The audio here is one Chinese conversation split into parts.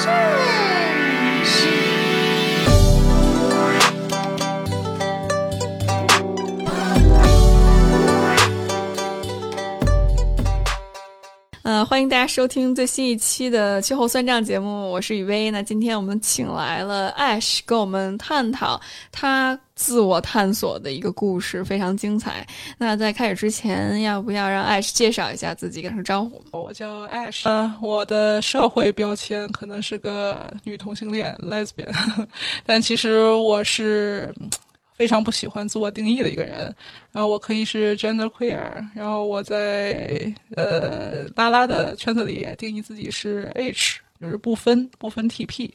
件欢迎大家收听最新一期的秋后算账节目，我是雨薇。那今天我们请来了 Ash 跟我们探讨他自我探索的一个故事，非常精彩。那在开始之前，要不要让 Ash 介绍一下自己，打声招呼？我叫 Ash，呃，我的社会标签可能是个女同性恋 （lesbian），但其实我是非常不喜欢自我定义的一个人。然后我可以是 gender queer，然后我在呃拉拉的圈子里定义自己是 H，就是不分不分 TP。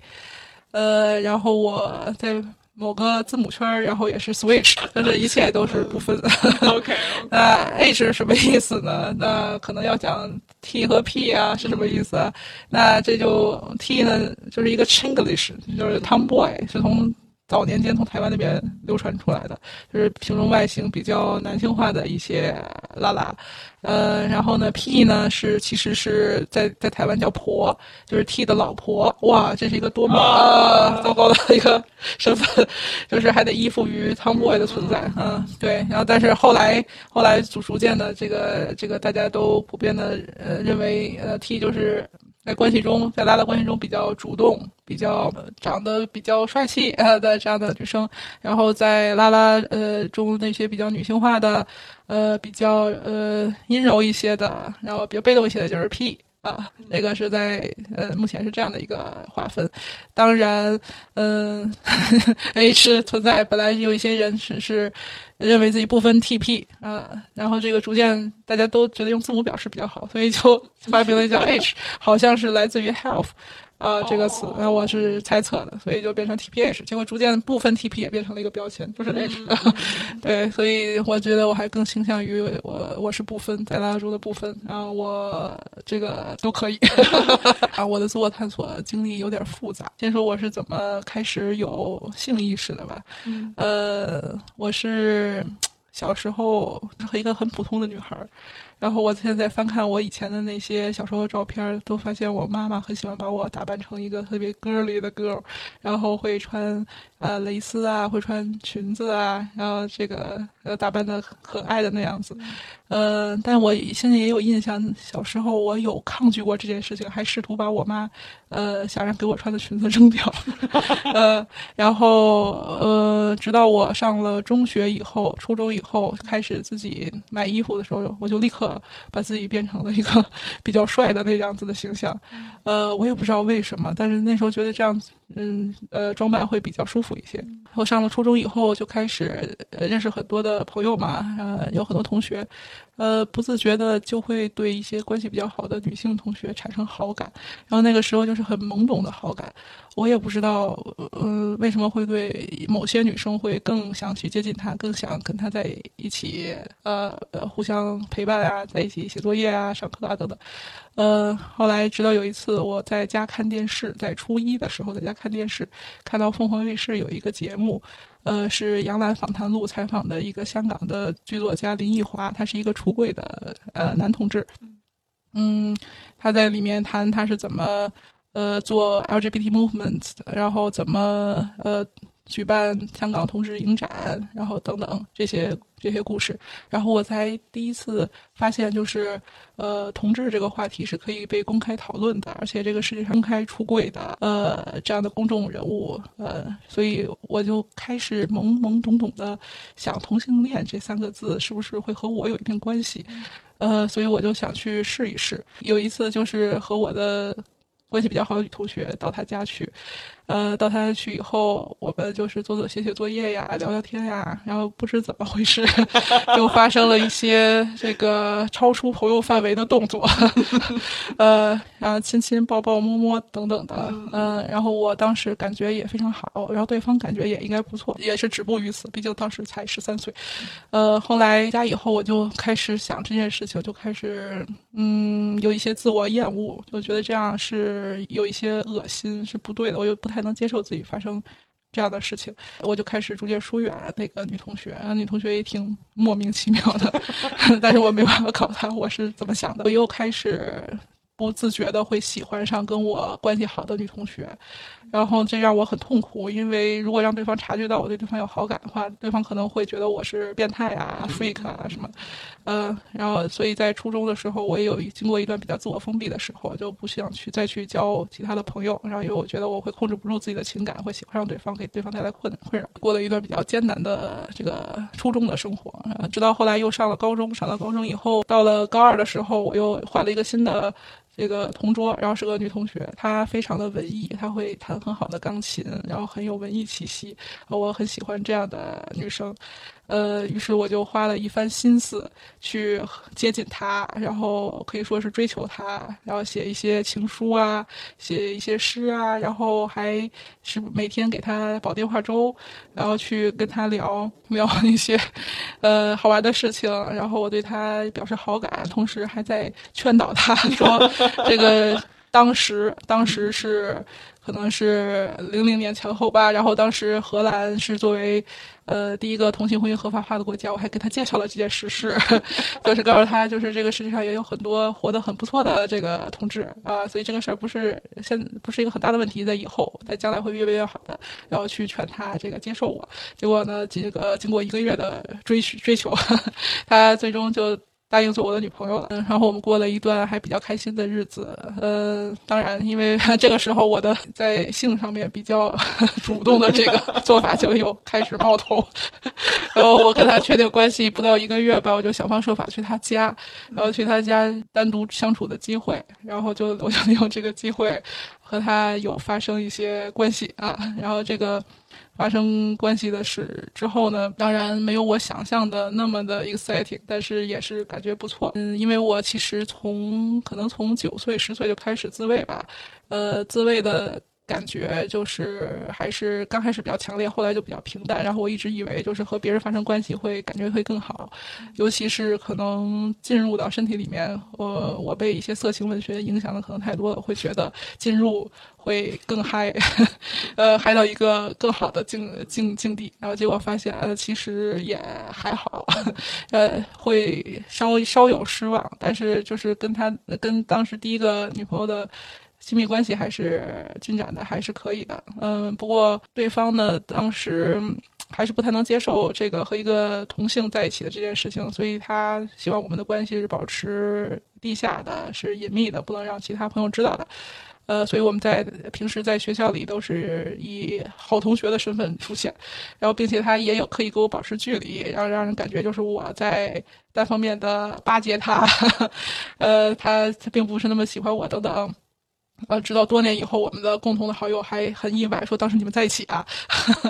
呃，然后我在某个字母圈儿，然后也是 switch，但是一切都是不分。OK，那 H 是什么意思呢？那可能要讲 T 和 P 啊是什么意思啊？那这就 T 呢，就是一个 Chinglish，就是 Tomboy，是从早年间从台湾那边流传出来的，就是形容外形比较男性化的一些拉拉。呃，然后呢，P 呢是其实是在在台湾叫婆，就是 T 的老婆。哇，这是一个多么、啊、糟糕的一个身份，就是还得依附于 Tomboy 的存在。嗯，对。然后，但是后来后来逐逐渐的，这个这个大家都普遍的呃认为，呃 T 就是在关系中，在拉拉关系中比较主动，比较、长得比较帅气啊的这样的女生。然后在拉拉呃中那些比较女性化的，呃比较呃阴柔一些的，然后比较被动一些的就是 P。啊，那个是在呃，目前是这样的一个划分。当然，嗯、H 存在本来有一些人只是认为自己不分 TP 啊、然后这个逐渐大家都觉得用字母表示比较好，所以就发明了叫 H，好像是来自于 health。啊、这个词，那我是猜测的，所以就变成 TPH，结果逐渐部分 TP 也变成了一个标签，就是 H，、对，所以我觉得我还更倾向于我我是部分在拉拉中的部分，然后我这个都可以，啊，我的自我探索经历有点复杂。先说我是怎么开始有性意识的吧，呃，我是小时候是一个很普通的女孩儿，然后我现在翻看我以前的那些小时候的照片，都发现我妈妈很喜欢把我打扮成一个特别 girly 的 girl，然后会穿呃蕾丝啊，会穿裙子啊，然后这个呃打扮的可爱的那样子。呃，但我现在也有印象，小时候我有抗拒过这件事情，还试图把我妈呃想让给我穿的裙子扔掉。呃，然后呃，直到我上了中学以后，初中以后开始自己买衣服的时候，我就立刻把自己变成了一个 比较帅的那样子的形象。呃，我也不知道为什么，但是那时候觉得这样子，嗯呃，装扮会比较舒服一些。我上了初中以后就开始呃认识很多的朋友嘛，呃，有很多同学，呃，不自觉的就会对一些关系比较好的女性同学产生好感，然后那个时候就是很懵懂的好感，我也不知道，呃，为什么会对某些女生会更想去接近她，更想跟她在一起，呃，互相陪伴啊，在一起写作业啊、上课啊等等。呃，后来直到有一次我在家看电视，在初一的时候在家看电视，看到凤凰卫视有一个节目，呃，是杨澜访谈录采访的一个香港的剧作家林奕华，他是一个出柜的呃男同志，嗯，他在里面谈他是怎么呃做 LGBT movements，然后怎么呃举办香港同志影展，然后等等这些这些故事，然后我才第一次发现，就是呃同志这个话题是可以被公开讨论的，而且这个世界上公开出柜的呃这样的公众人物，呃，所以我就开始懵懵懂懂的想同性恋这三个字是不是会和我有一定关系。呃，所以我就想去试一试。有一次就是和我的关系比较好的女同学到他家去，呃，到他家去以后，我们就是做做写写作业呀，聊聊天呀，然后不知怎么回事，就发生了一些这个超出朋友范围的动作，呃，然后亲亲抱抱摸摸等等的，嗯、然后我当时感觉也非常好，然后对方感觉也应该不错，也是止步于此，毕竟当时才十三岁，呃，后来家以后我就开始想这件事情，就开始嗯有一些自我厌恶，就觉得这样是有一些恶心，是不对的，我又不太能接受自己发生这样的事情，我就开始逐渐疏远那个女同学，然后女同学也挺莫名其妙的，但是我没办法告诉她我是怎么想的，我又开始不自觉的会喜欢上跟我关系好的女同学，然后这让我很痛苦，因为如果让对方察觉到我对对方有好感的话，对方可能会觉得我是变态啊、freak 啊什么，呃，然后所以在初中的时候，我也有经过一段比较自我封闭的时候，就不想去再去交其他的朋友，然后因为我觉得我会控制不住自己的情感，会喜欢上对方，给对方带来困困扰，过了一段比较艰难的这个初中的生活，呃，直到后来又上了高中，上了高中以后，到了高二的时候，我又换了一个新的。这个同桌，然后是个女同学，她非常的文艺，她会弹很好的钢琴，然后很有文艺气息，我很喜欢这样的女生。呃，于是我就花了一番心思去接近他，然后可以说是追求他，然后写一些情书啊，写一些诗啊，然后还是每天给他煲电话粥，然后去跟他聊聊一些呃好玩的事情，然后我对他表示好感，同时还在劝导他 说，这个当时当时是。可能是零零年前后吧，然后当时荷兰是作为，呃，第一个同性婚姻合法化的国家，我还给他介绍了这件实事，就是告诉他，就是这个世界上也有很多活得很不错的这个同志啊，所以这个事儿不是现不是一个很大的问题，在以后在将来会越来越好的，然后去劝他这个接受我，结果呢，这个经过一个月的追追求，他最终就。答应做我的女朋友了，然后我们过了一段还比较开心的日子。呃，当然，因为这个时候我的在性上面比较 主动的这个做法就又开始冒头。然后我跟他确定关系不到一个月吧，我就想方设法去他家，然后去他家单独相处的机会，然后就我就利用这个机会和他有发生一些关系啊，然后这个。发生关系的事之后呢，当然没有我想象的那么的 exciting，但是也是感觉不错。嗯，因为我其实从可能从九岁十岁就开始自慰吧，呃，自慰的。感觉就是还是刚开始比较强烈，后来就比较平淡。然后我一直以为就是和别人发生关系会感觉会更好，尤其是可能进入到身体里面，我我被一些色情文学影响的可能太多了，会觉得进入会更嗨，呃，嗨到一个更好的境境境地。然后结果发现呃其实也还好，呃，会稍稍有失望，但是就是跟他跟当时第一个女朋友的。亲密关系还是进展的还是可以的，嗯，不过对方呢，当时还是不太能接受这个和一个同性在一起的这件事情，所以他希望我们的关系是保持地下的，是隐秘的，不能让其他朋友知道的，呃，所以我们在平时在学校里都是以好同学的身份出现，然后并且他也有刻意跟我保持距离，然后让人感觉就是我在单方面的巴结他，呃，他他并不是那么喜欢我等等。呃，直到多年以后，我们的共同的好友还很意外，说当时你们在一起啊，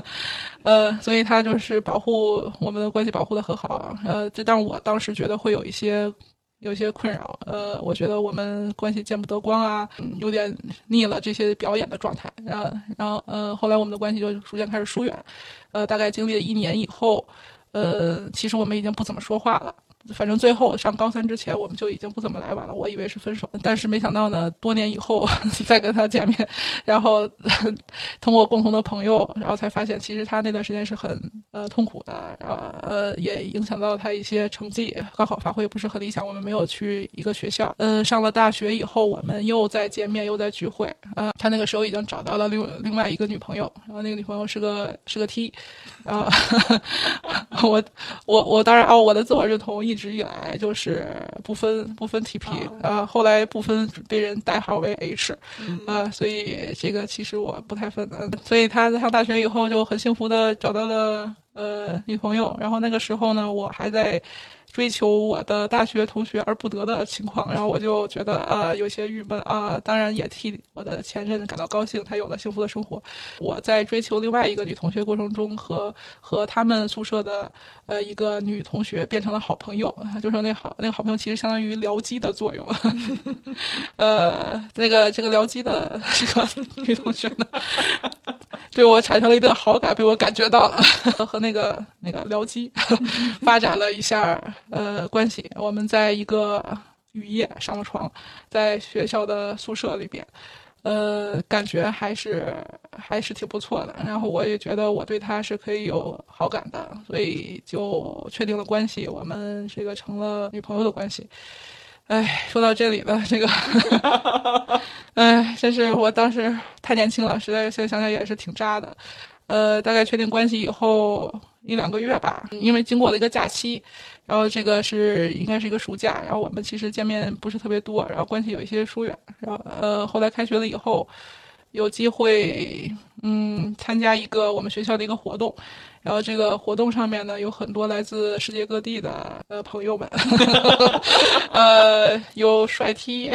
呃，所以他就是保护我们的关系，保护的很好。呃，这但我当时觉得会有一些有一些困扰。呃，我觉得我们关系见不得光啊，有点腻了这些表演的状态。然后，然后，呃，后来我们的关系就逐渐开始疏远。呃，大概经历了一年以后，呃，其实我们已经不怎么说话了。反正最后上高三之前，我们就已经不怎么来往了。我以为是分手，但是没想到呢，多年以后 再跟他见面，然后 通过共同的朋友，然后才发现其实他那段时间是很呃痛苦的，然后呃也影响到他一些成绩，高考发挥不是很理想。我们没有去一个学校。嗯，上了大学以后，我们又在见面，又在聚会。啊，他那个时候已经找到了另另外一个女朋友，然后那个女朋友是个是个 T，然后 我我我当然哦，我的自我认同一。一直以来就是不分不分 TP，呃，后来不分被人代号为 H，呃，所以这个其实我不太分的。所以他在上大学以后就很幸福的找到了呃女朋友，然后那个时候呢，我还在。追求我的大学同学而不得的情况，然后我就觉得呃有些郁闷啊。当然也替我的前任感到高兴，他有了幸福的生活。我在追求另外一个女同学过程中，和和他们宿舍的呃一个女同学变成了好朋友。就说那好那个好朋友其实相当于僚机的作用。呃，那个这个僚机的这个女同学呢，对我产生了一定好感，被我感觉到了，和那个那个僚机发展了一下。呃，关系，我们在一个雨夜上了床，在学校的宿舍里边，呃，感觉还是还是挺不错的。然后我也觉得我对他是可以有好感的，所以就确定了关系，我们这个成了女朋友的关系。哎，说到这里了，这个，哎，真是我当时太年轻了，实在是现在想想也是挺渣的。呃，大概确定关系以后一两个月吧，因为经过了一个假期，然后这个是应该是一个暑假，然后我们其实见面不是特别多，然后关系有一些疏远，然后呃，后来开学了以后，有机会嗯参加一个我们学校的一个活动。然后这个活动上面呢，有很多来自世界各地的呃朋友们，呃，有帅 T，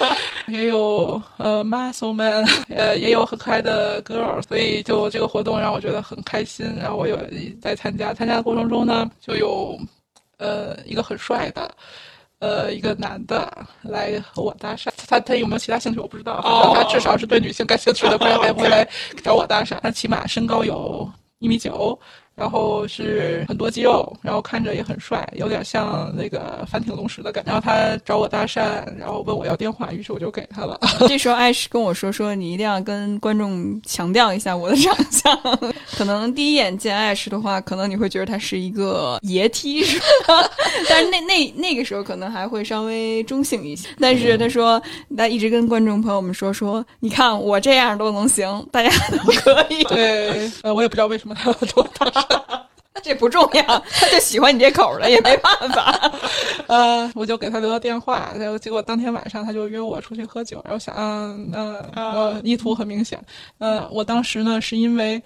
也有呃 muscle man，呃，也有很可爱的 girl，所以就这个活动让我觉得很开心。然后我有在参加，参加的过程中呢，就有呃一个很帅的呃一个男的来和我搭讪。他他有没有其他兴趣我不知道，他至少是对女性感兴趣的，不然他也不会来找我搭讪。他起码身高有。一米九，然后是很多肌肉，然后看着也很帅，有点像那个反町隆史的感觉。然后他找我搭讪，然后问我要电话，于是我就给他了。这时候艾什跟我说：“说你一定要跟观众强调一下我的长相。可能第一眼见艾什的话，可能你会觉得他是一个爷梯，是吧？但是那那那个时候可能还会稍微中性一些。但是他说，他一直跟观众朋友们说说，你看我这样都能行，大家都可以。对，呃，我也不知道为什么。他 要多搭讪，这不重要，他就喜欢你这口了，也没办法。呃，我就给他留了电话，然后结果当天晚上他就约我出去喝酒，然后想，嗯，呃，意图很明显。呃，我当时呢是因为，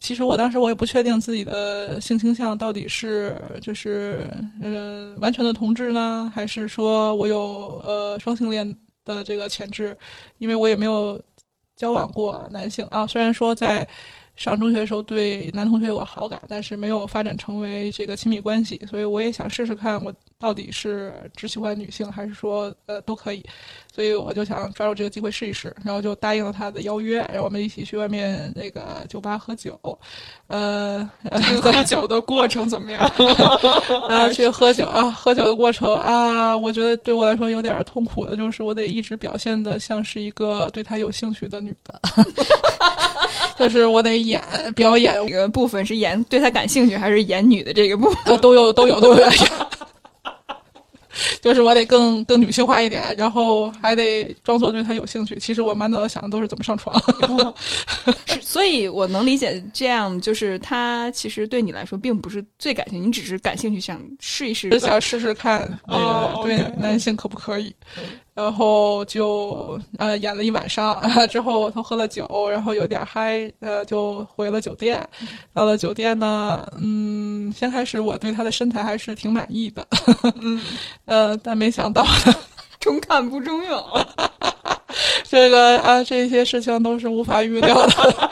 其实我当时我也不确定自己的性倾向到底是就是呃完全的同志呢，还是说我有呃双性恋的这个潜质，因为我也没有交往过男性啊，虽然说在。上中学的时候对男同学有好感，但是没有发展成为这个亲密关系，所以我也想试试看，我到底是只喜欢女性，还是说呃都可以，所以我就想抓住这个机会试一试，然后就答应了他的邀约，然后我们一起去外面那个酒吧喝酒，呃，喝酒的过程怎么样？然 后去喝酒啊，喝酒的过程啊，我觉得对我来说有点痛苦的，就是我得一直表现的像是一个对他有兴趣的女的。就是我得演表演，这个部分是演对他感兴趣，还是演女的这个部分？都有都有都有。就是我得更更女性化一点，然后还得装作对他有兴趣。其实我满脑子想的都是怎么上床。所以我能理解这样，就是他其实对你来说并不是最感兴趣，你只是感兴趣，想试一试，想试试看那个对男性可不可以。然后就呃演了一晚上，之后他喝了酒，然后有点嗨，呃就回了酒店。到了酒店呢，嗯，先开始我对他的身材还是挺满意的，嗯，呃，但没想到 中看不中用，这个啊这些事情都是无法预料的。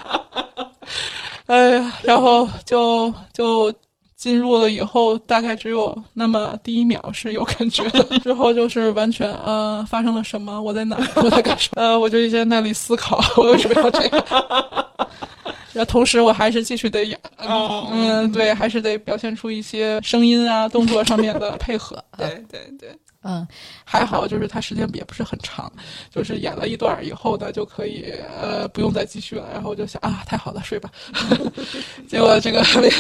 哎呀，然后就就。进入了以后，大概只有那么第一秒是有感觉的，之后就是完全呃发生了什么，我在哪，我在干什么？呃，我就一直在那里思考，我为什么要这样？然后同时我还是继续得演，嗯，对，还是得表现出一些声音啊、动作上面的配合。对对对。嗯，还好，就是他时间也不是很长，就是演了一段以后呢，就可以呃不用再继续了。然后我就想啊，太好了，睡吧。结果这个没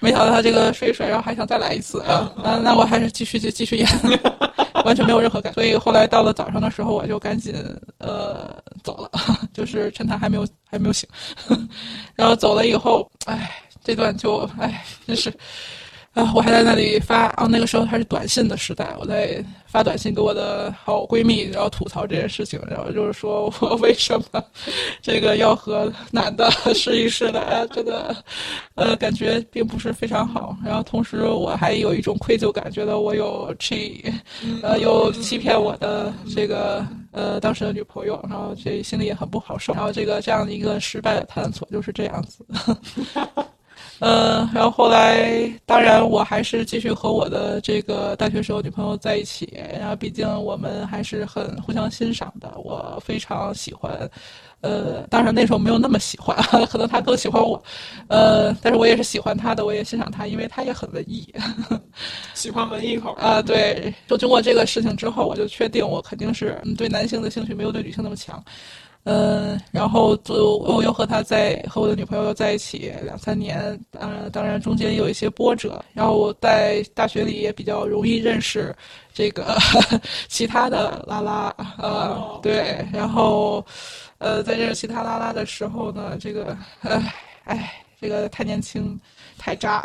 没想到他这个睡一睡，然后还想再来一次啊，那那我还是继续就继续演，完全没有任何感。所以后来到了早上的时候，我就赶紧呃走了，就是趁他还没有还没有醒。然后走了以后，哎，这段就哎真是。啊，我还在那里发啊，那个时候还是短信的时代，我在发短信给我的好闺蜜，然后吐槽这件事情，然后就是说我 为什么这个要和男的 试一试呢？真的，呃，感觉并不是非常好。然后同时我还有一种愧疚感，觉得我有去呃，有欺骗我的这个呃当时的女朋友，然后这心里也很不好受。然后这个这样的一个失败的探索就是这样子。嗯，然后后来，当然我还是继续和我的这个大学时候女朋友在一起。然后，毕竟我们还是很互相欣赏的。我非常喜欢，呃，当然那时候没有那么喜欢，可能他更喜欢我，呃，但是我也是喜欢他的，我也欣赏他，因为他也很文艺，喜欢文艺口啊。对，就经过这个事情之后，我就确定我肯定是对男性的兴趣没有对女性那么强。嗯，然后就我又和他在和我的女朋友在一起两三年，当然当然中间有一些波折。然后我在大学里也比较容易认识这个 其他的拉拉，呃，对，然后呃，在认识其他拉拉的时候呢，这个，唉唉，这个太年轻，太渣。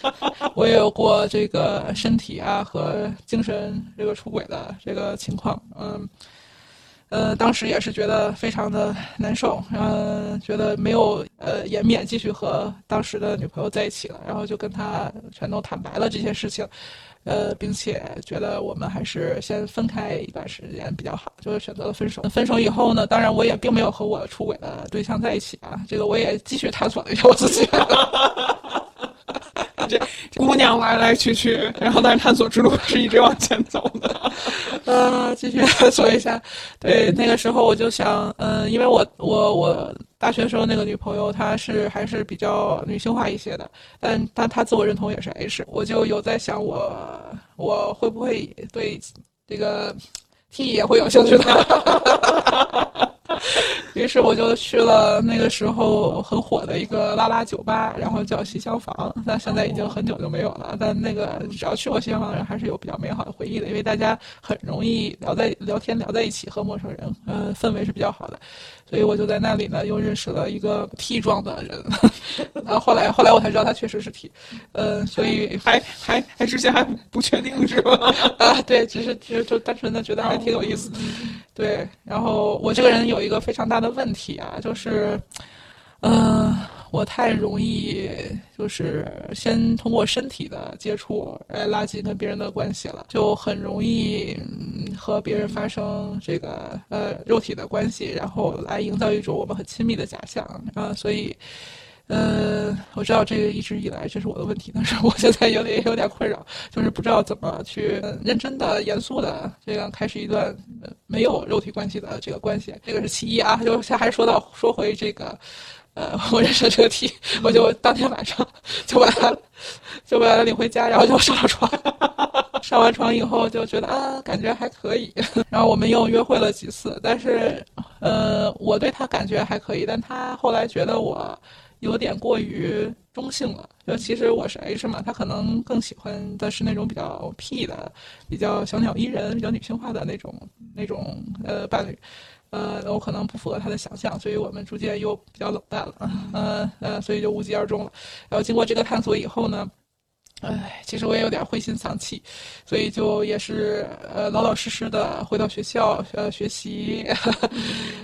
我也有过这个身体啊和精神这个出轨的这个情况，嗯。呃，当时也是觉得非常的难受，嗯，觉得没有呃颜面继续和当时的女朋友在一起了，然后就跟他全都坦白了这些事情，呃，并且觉得我们还是先分开一段时间比较好，就是选择了分手。分手以后呢，当然我也并没有和我出轨的对象在一起啊，这个我也继续探索了一下我自己。这姑娘来来去去，然后但是探索之路是一直往前走的。呃，继续说一下，对，那个时候我就想，嗯，因为我我我大学时候那个女朋友她是还是比较女性化一些的，但但她自我认同也是 H，我就有在想我我会不会对这个 T 也会有兴趣的。于是我就去了那个时候很火的一个拉拉酒吧，然后叫西厢房。但现在已经很久就没有了。但那个只要去过西厢房的人，还是有比较美好的回忆的，因为大家很容易聊在聊天聊在一起，和陌生人，嗯，氛围是比较好的。所以我就在那里呢，又认识了一个 T 状的人。然后后来后来我才知道他确实是 T，呃，所以还还还之前还不确定是吧？啊，对，只是就就单纯的觉得还挺有意思。对，然后我这个人有一个非常大的问题啊，就是，嗯，我太容易就是先通过身体的接触来拉近跟别人的关系了，就很容易和别人发生这个呃肉体的关系，然后来营造一种我们很亲密的假象啊，所以。呃，我知道这个一直以来这是我的问题，但是我现在有点有点困扰，就是不知道怎么去认真的、严肃的这样开始一段没有肉体关系的这个关系。这个是其一啊，就还是说到说回这个，呃，我认识这个 T，我就当天晚上就把他就把他领回家，然后就上了床。上完床以后就觉得啊，感觉还可以。然后我们又约会了几次，但是呃，我对他感觉还可以，但他后来觉得我。有点过于中性了，就其实我是 H 嘛，他可能更喜欢的是那种比较 P 的、比较小鸟依人、比较女性化的那种那种呃伴侣，呃，我可能不符合他的想象，所以我们逐渐又比较冷淡了，呃呃，所以就无疾而终了。然后经过这个探索以后呢？唉，其实我也有点灰心丧气，所以就也是呃老老实实的回到学校呃学习，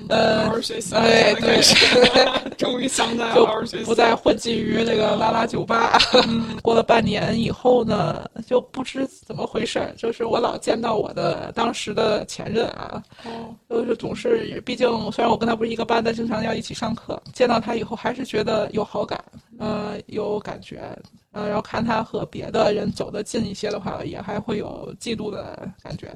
呃好好学习，哎对，终于想在 就好好学习，不再混迹于那个拉拉酒吧。过了半年以后呢，就不知怎么回事，就是我老见到我的当时的前任啊，就是总是，毕竟虽然我跟他不是一个班，但经常要一起上课，见到他以后还是觉得有好感，呃有感觉。呃，然后看他和别的人走得近一些的话，也还会有嫉妒的感觉，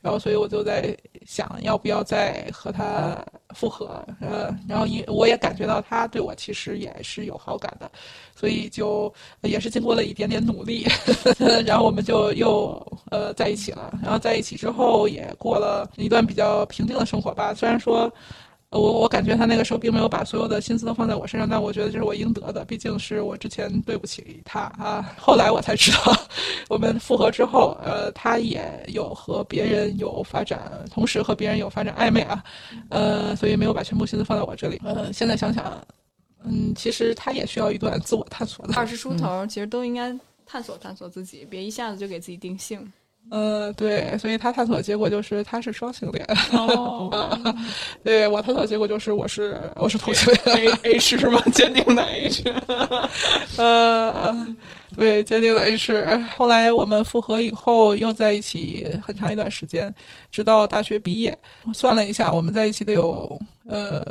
然后所以我就在想，要不要再和他复合？呃，然后也我也感觉到他对我其实也是有好感的，所以就也是经过了一点点努力，然后我们就又呃在一起了。然后在一起之后，也过了一段比较平静的生活吧。虽然说。我我感觉他那个时候并没有把所有的心思都放在我身上，但我觉得这是我应得的，毕竟是我之前对不起他啊。后来我才知道，我们复合之后，呃，他也有和别人有发展，同时和别人有发展暧昧啊，呃，所以没有把全部心思放在我这里。呃，现在想想，嗯，其实他也需要一段自我探索的。二十出头，其实都应该探索探索自己，别一下子就给自己定性。呃，对，所以他探索的结果就是他是双性恋。哦，对我探索的结果就是我是我是同性恋 A H 是吗？坚定的 H。呃，对，坚定的 H。后来我们复合以后又在一起很长一段时间，直到大学毕业。算了一下，我们在一起得有呃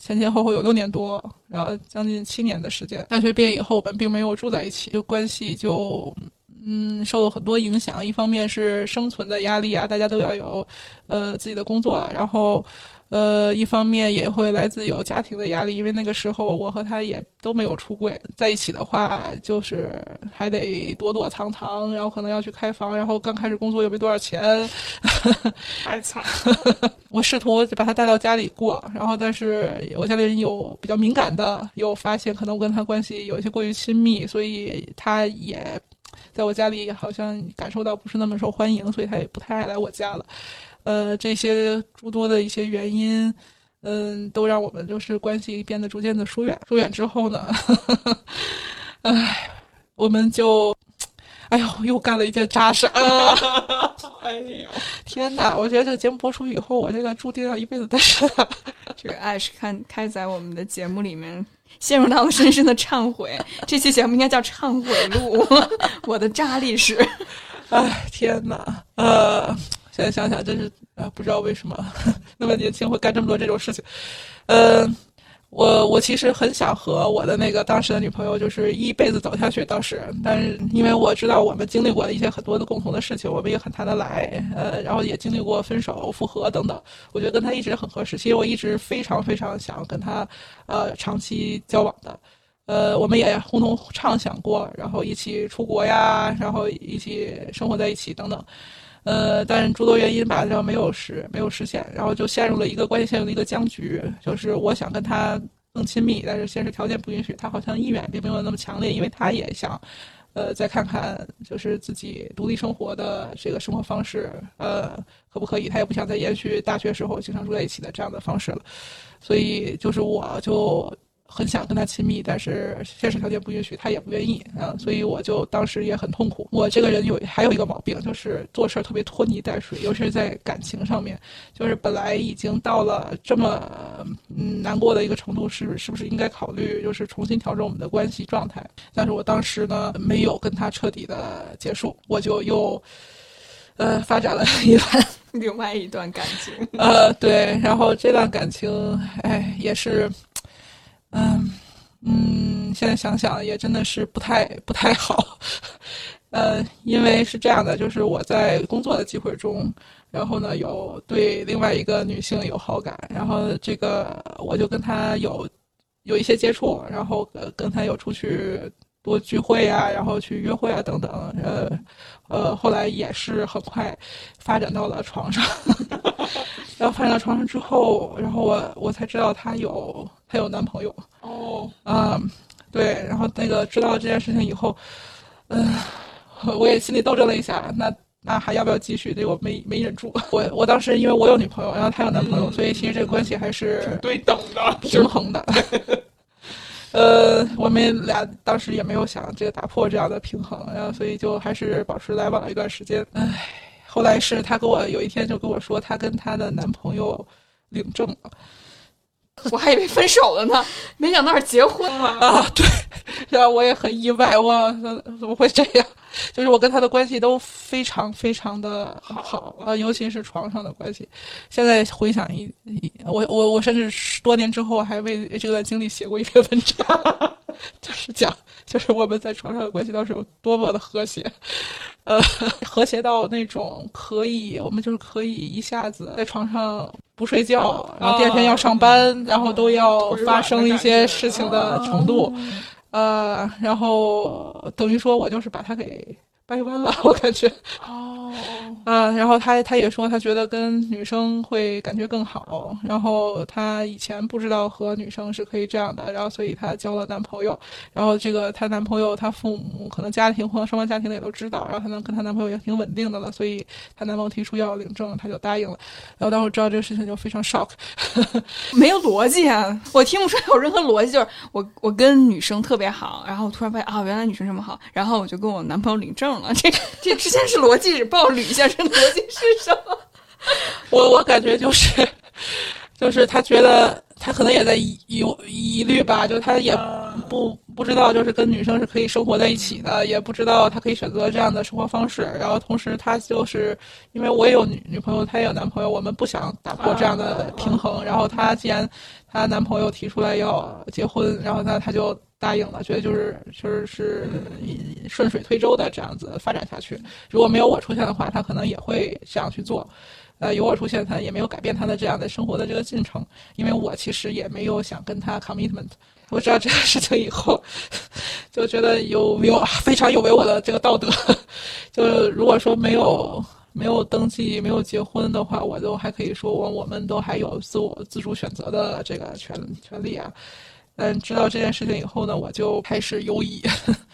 前前后后有六年多，然后将近七年的时间。大学毕业以后，我们并没有住在一起，就关系就。嗯，受了很多影响。一方面是生存的压力啊，大家都要有，呃，自己的工作。然后，呃，一方面也会来自有家庭的压力，因为那个时候我和他也都没有出柜，在一起的话就是还得躲躲藏藏，然后可能要去开房，然后刚开始工作又没多少钱，太惨。我试图把他带到家里过，然后但是我家里人有比较敏感的，有发现可能我跟他关系有一些过于亲密，所以他也。在我家里好像感受到不是那么受欢迎，所以他也不太爱来我家了。呃，这些诸多的一些原因，嗯，都让我们就是关系变得逐渐的疏远。疏远之后呢，唉，我们就，哎呦，又干了一件渣事。哎呦，天哪！我觉得这个节目播出以后，我这个注定要一辈子单身。这个爱是看开在我们的节目里面。陷入到了深深的忏悔。这期节目应该叫《忏悔录》，我的渣历史。哎，天哪！呃，现在想想，真是啊，不知道为什么 那么年轻会干这么多这种事情。嗯。我我其实很想和我的那个当时的女朋友就是一辈子走下去，当时，但是因为我知道我们经历过一些很多的共同的事情，我们也很谈得来，呃，然后也经历过分手、复合等等，我觉得跟他一直很合适。其实我一直非常非常想跟他，呃，长期交往的，呃，我们也共同畅想过，然后一起出国呀，然后一起生活在一起等等，呃，但是诸多原因吧，然后没有实没有实现，然后就陷入了一个关系陷入了一个僵局，就是我想跟他。更亲密，但是现实条件不允许。他好像意愿并没有那么强烈，因为他也想，呃，再看看就是自己独立生活的这个生活方式，呃，可不可以？他也不想再延续大学时候经常住在一起的这样的方式了。所以，就是我就。很想跟他亲密，但是现实条件不允许，他也不愿意啊，所以我就当时也很痛苦。我这个人有还有一个毛病，就是做事特别拖泥带水，尤其是在感情上面，就是本来已经到了这么嗯难过的一个程度，是是不是应该考虑就是重新调整我们的关系状态？但是我当时呢没有跟他彻底的结束，我就又呃发展了一段另外一段感情。呃，对，然后这段感情，哎，也是。嗯嗯，现在想想也真的是不太不太好，呃，因为是这样的，就是我在工作的机会中，然后呢有对另外一个女性有好感，然后这个我就跟她有有一些接触，然后跟她有出去多聚会啊，然后去约会啊等等，呃呃，后来也是很快发展到了床上。然后发展到床上之后，然后我我才知道她有她有男朋友哦，嗯，对，然后那个知道这件事情以后，嗯，我也心里斗争了一下，那那还要不要继续？这我没没忍住，我我当时因为我有女朋友，然后她有男朋友，所以其实这个关系还是对等的、平衡的。呃，我们俩当时也没有想这个打破这样的平衡，然后所以就还是保持来往了一段时间，唉。后来是她跟我有一天就跟我说，她跟她的男朋友领证了，我还以为分手了呢，没想到是结婚了啊！对，然后我也很意外，我怎么会这样？就是我跟他的关系都非常非常的好啊，尤其是床上的关系。现在回想一，我我我甚至多年之后还为这段经历写过一篇文章，就是讲就是我们在床上的关系当时有多么的和谐。呃，和谐到那种可以，我们就是可以一下子在床上不睡觉，然后第二天要上班，然后都要发生一些事情的程度，呃，然后等于说我就是把它给。掰弯了，我感觉哦，啊，然后他他也说，他觉得跟女生会感觉更好。然后他以前不知道和女生是可以这样的，然后所以他交了男朋友。然后这个她男朋友，她父母可能家庭或者双方家庭的也都知道，然后她能跟她男朋友也挺稳定的了，所以她男朋友提出要领证，她就答应了。然后当时知道这个事情就非常 shock，没有逻辑啊，我听不出来有任何逻辑，就是我我跟女生特别好，然后突然发现啊，原来女生这么好，然后我就跟我男朋友领证。这这之前是逻辑，帮我捋一下，这逻辑是什么？我我感觉就是，就是他觉得他可能也在有疑虑吧，就他也不不知道，就是跟女生是可以生活在一起的，也不知道他可以选择这样的生活方式。然后同时他就是因为我也有女女朋友，他也有男朋友，我们不想打破这样的平衡。然后他既然她男朋友提出来要结婚，然后那他就。答应了，觉得就是就是是顺水推舟的这样子发展下去。如果没有我出现的话，他可能也会这样去做。呃，有我出现，他也没有改变他的这样的生活的这个进程，因为我其实也没有想跟他 commitment。我知道这个事情以后，就觉得有有非常有违我的这个道德。就如果说没有没有登记、没有结婚的话，我都还可以说我我们都还有自我自主选择的这个权权利啊。但知道这件事情以后呢，我就开始忧郁。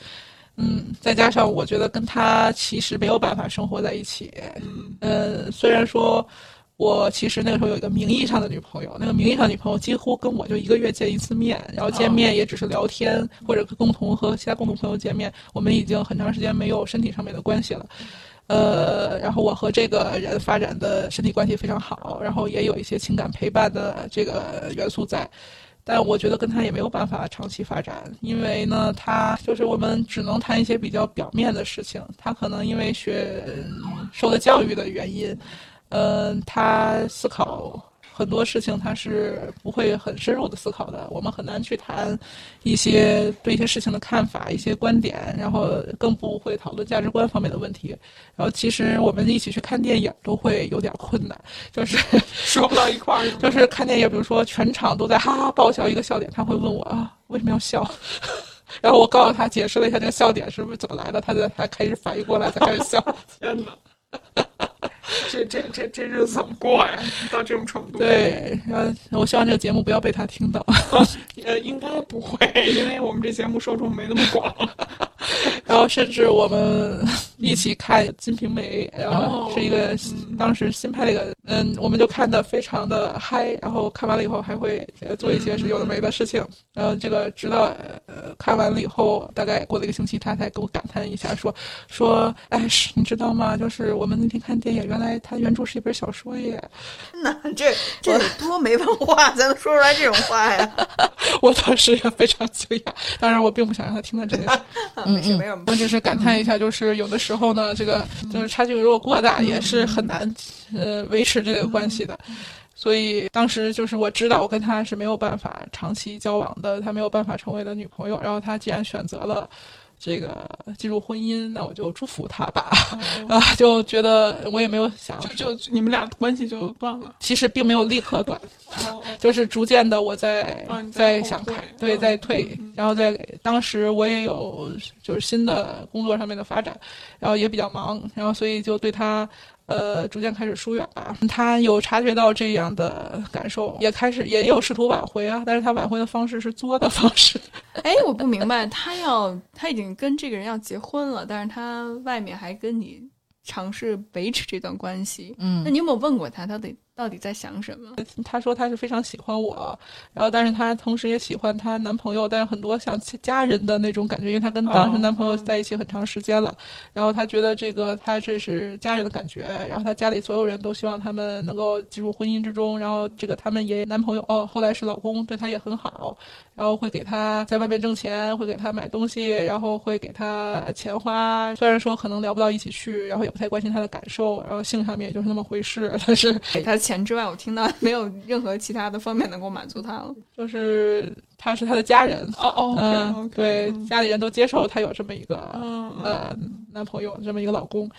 嗯，再加上我觉得跟他其实没有办法生活在一起。嗯，虽然说。我其实那个时候有一个名义上的女朋友，那个名义上女朋友几乎跟我就一个月见一次面，然后见面也只是聊天或者共同和其他共同朋友见面。我们已经很长时间没有身体上面的关系了，呃，然后我和这个人发展的身体关系非常好，然后也有一些情感陪伴的这个元素在，但我觉得跟他也没有办法长期发展，因为呢，他就是我们只能谈一些比较表面的事情，他可能因为学受的教育的原因。嗯，他思考很多事情，他是不会很深入的思考的。我们很难去谈一些对一些事情的看法、一些观点，然后更不会讨论价值观方面的问题。然后，其实我们一起去看电影都会有点困难，就是 说不到一块儿。就是看电影，比如说全场都在哈哈爆笑一个笑点，他会问我啊为什么要笑，然后我告诉他解释了一下这个笑点是不是怎么来的，他才才开始反应过来，才开始笑。天哪！这这这这日子怎么过呀？到这种程度。对，然后我希望这个节目不要被他听到。呃，应该不会，因为我们这节目受众没那么广。然后甚至我们一起看《金瓶梅》，然后是一个当时新拍的一个，嗯，我们就看的非常的嗨。然后看完了以后还会做一些是有的没的事情。然后这个直到呃看完了以后，大概过了一个星期，他才给我感叹一下，说说，哎，是你知道吗？就是我们那天看电影，原来他原著是一本小说耶。那这这得多没文化才能说出来这种话呀！我当时也非常惊讶，当然我并不想让他听到这件事。没事没有，我只是感叹一下，就是有的时候呢，这个就是差距如果过大，也是很难呃维持这个关系的。所以当时就是我知道我跟他是没有办法长期交往的，他没有办法成为了女朋友。然后他既然选择了。这个进入婚姻，那我就祝福他吧。啊，就觉得我也没有想，就就你们俩关系就断了。其实并没有立刻断，就是逐渐的我在在想开，对，在退。然后在当时我也有就是新的工作上面的发展，然后也比较忙，然后所以就对他。呃，逐渐开始疏远吧。他有察觉到这样的感受，也开始也有试图挽回啊。但是他挽回的方式是作的方式。哎，我不明白，他要他已经跟这个人要结婚了，但是他外面还跟你尝试维持这段关系。嗯，那你有没有问过他，他得？到底在想什么？她说她是非常喜欢我，然后但是她同时也喜欢她男朋友，但是很多像家人的那种感觉，因为她跟当时男朋友在一起很长时间了，然后她觉得这个她这是家人的感觉，然后她家里所有人都希望他们能够进入婚姻之中，然后这个他们也男朋友哦，后来是老公对她也很好，然后会给她在外面挣钱，会给她买东西，然后会给她钱花，虽然说可能聊不到一起去，然后也不太关心她的感受，然后性上面也就是那么回事，但是给她。钱之外，我听到 没有任何其他的方面能够满足他了。就是他是他的家人哦哦，嗯，对，家里人都接受他有这么一个呃男朋友，这么一个老公，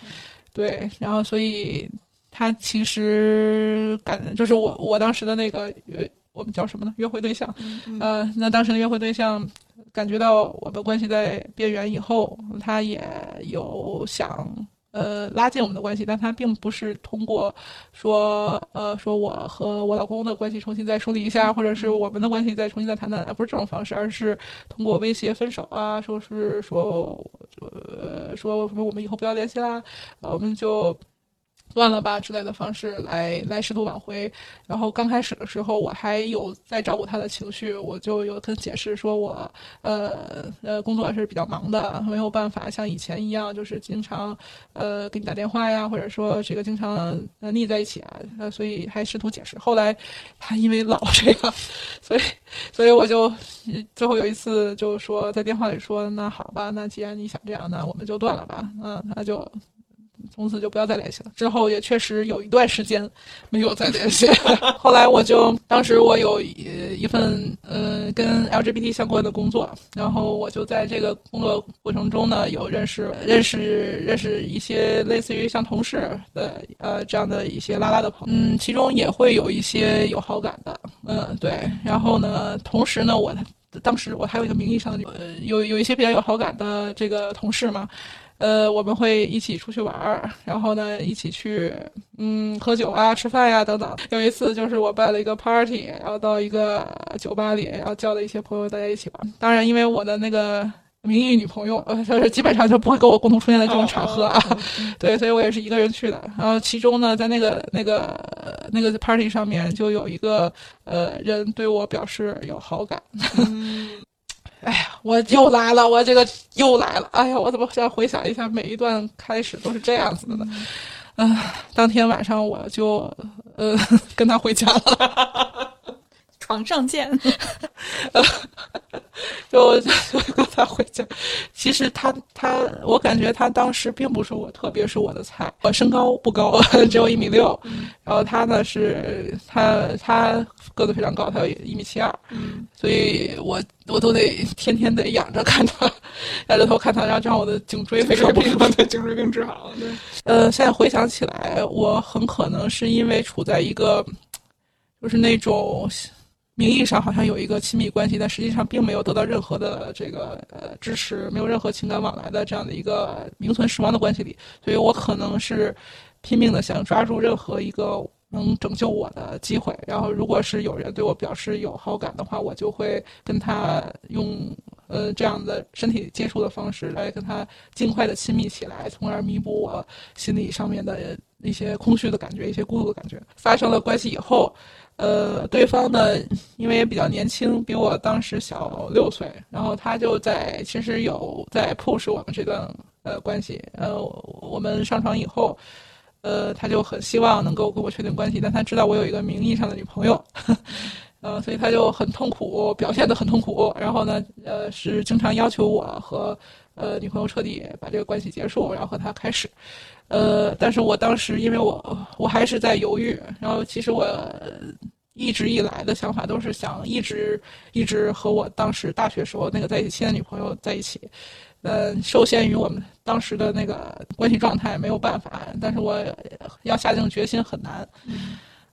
对，然后所以他其实感就是我我当时的那个约我们叫什么呢？约会对象，呃，那当时的约会对象感觉到我们关系在边缘以后，他也有想。呃，拉近我们的关系，但他并不是通过说，呃，说我和我老公的关系重新再梳理一下，或者是我们的关系再重新再谈谈，不是这种方式，而是通过威胁分手啊，说是说，呃，说什么我们以后不要联系啦，我们就。断了吧之类的方式来来试图挽回，然后刚开始的时候我还有在照顾他的情绪，我就有跟解释说我呃呃工作是比较忙的，没有办法像以前一样就是经常呃给你打电话呀，或者说这个经常腻在一起啊，所以还试图解释。后来他因为老这个，所以所以我就最后有一次就说在电话里说那好吧，那既然你想这样，那我们就断了吧。嗯，他就。从此就不要再联系了。之后也确实有一段时间没有再联系。后来我就当时我有一一份呃跟 LGBT 相关的工作，然后我就在这个工作过程中呢，有认识认识认识一些类似于像同事的呃这样的一些拉拉的朋友，嗯，其中也会有一些有好感的，嗯，对。然后呢，同时呢，我当时我还有一个名义上的呃有有一些比较有好感的这个同事嘛。呃，我们会一起出去玩儿，然后呢，一起去嗯喝酒啊、吃饭呀等等。有一次就是我办了一个 party，然后到一个酒吧里，然后叫了一些朋友大家一起玩。当然，因为我的那个名义女朋友，呃，就是基本上就不会跟我共同出现在这种场合啊。对，所以我也是一个人去的。然后其中呢，在那个那个那个 party 上面，就有一个呃人对我表示有好感。哎呀，我又来了，我这个又来了。哎呀，我怎么现在回想一下，每一段开始都是这样子的呢？嗯，当天晚上我就呃跟他回家了，床上见。就就跟他回家。其实他他，我感觉他当时并不是我特别是我的菜。我身高不高，只有一米六。然后他呢是他他个子非常高，他有一米七二。嗯，所以我我都得天天得仰着看他，仰着头看他，然后这样我的颈椎非常不舒服，颈椎病治好了。对，呃，现在回想起来，我很可能是因为处在一个就是那种。名义上好像有一个亲密关系，但实际上并没有得到任何的这个呃支持，没有任何情感往来的这样的一个名存实亡的关系里，所以我可能是拼命的想抓住任何一个能拯救我的机会。然后，如果是有人对我表示有好感的话，我就会跟他用呃这样的身体接触的方式来跟他尽快的亲密起来，从而弥补我心理上面的一些空虚的感觉、一些孤独的感觉。发生了关系以后。呃，对方呢，因为也比较年轻，比我当时小六岁，然后他就在其实有在 push 我们这段呃关系。呃，我们上床以后，呃，他就很希望能够跟我确定关系，但他知道我有一个名义上的女朋友，呃，所以他就很痛苦，表现的很痛苦。然后呢，呃，是经常要求我和呃女朋友彻底把这个关系结束，然后和他开始。呃，但是我当时因为我我还是在犹豫，然后其实我一直以来的想法都是想一直一直和我当时大学时候那个在一起的女朋友在一起，呃，受限于我们当时的那个关系状态没有办法，但是我要下定决心很难。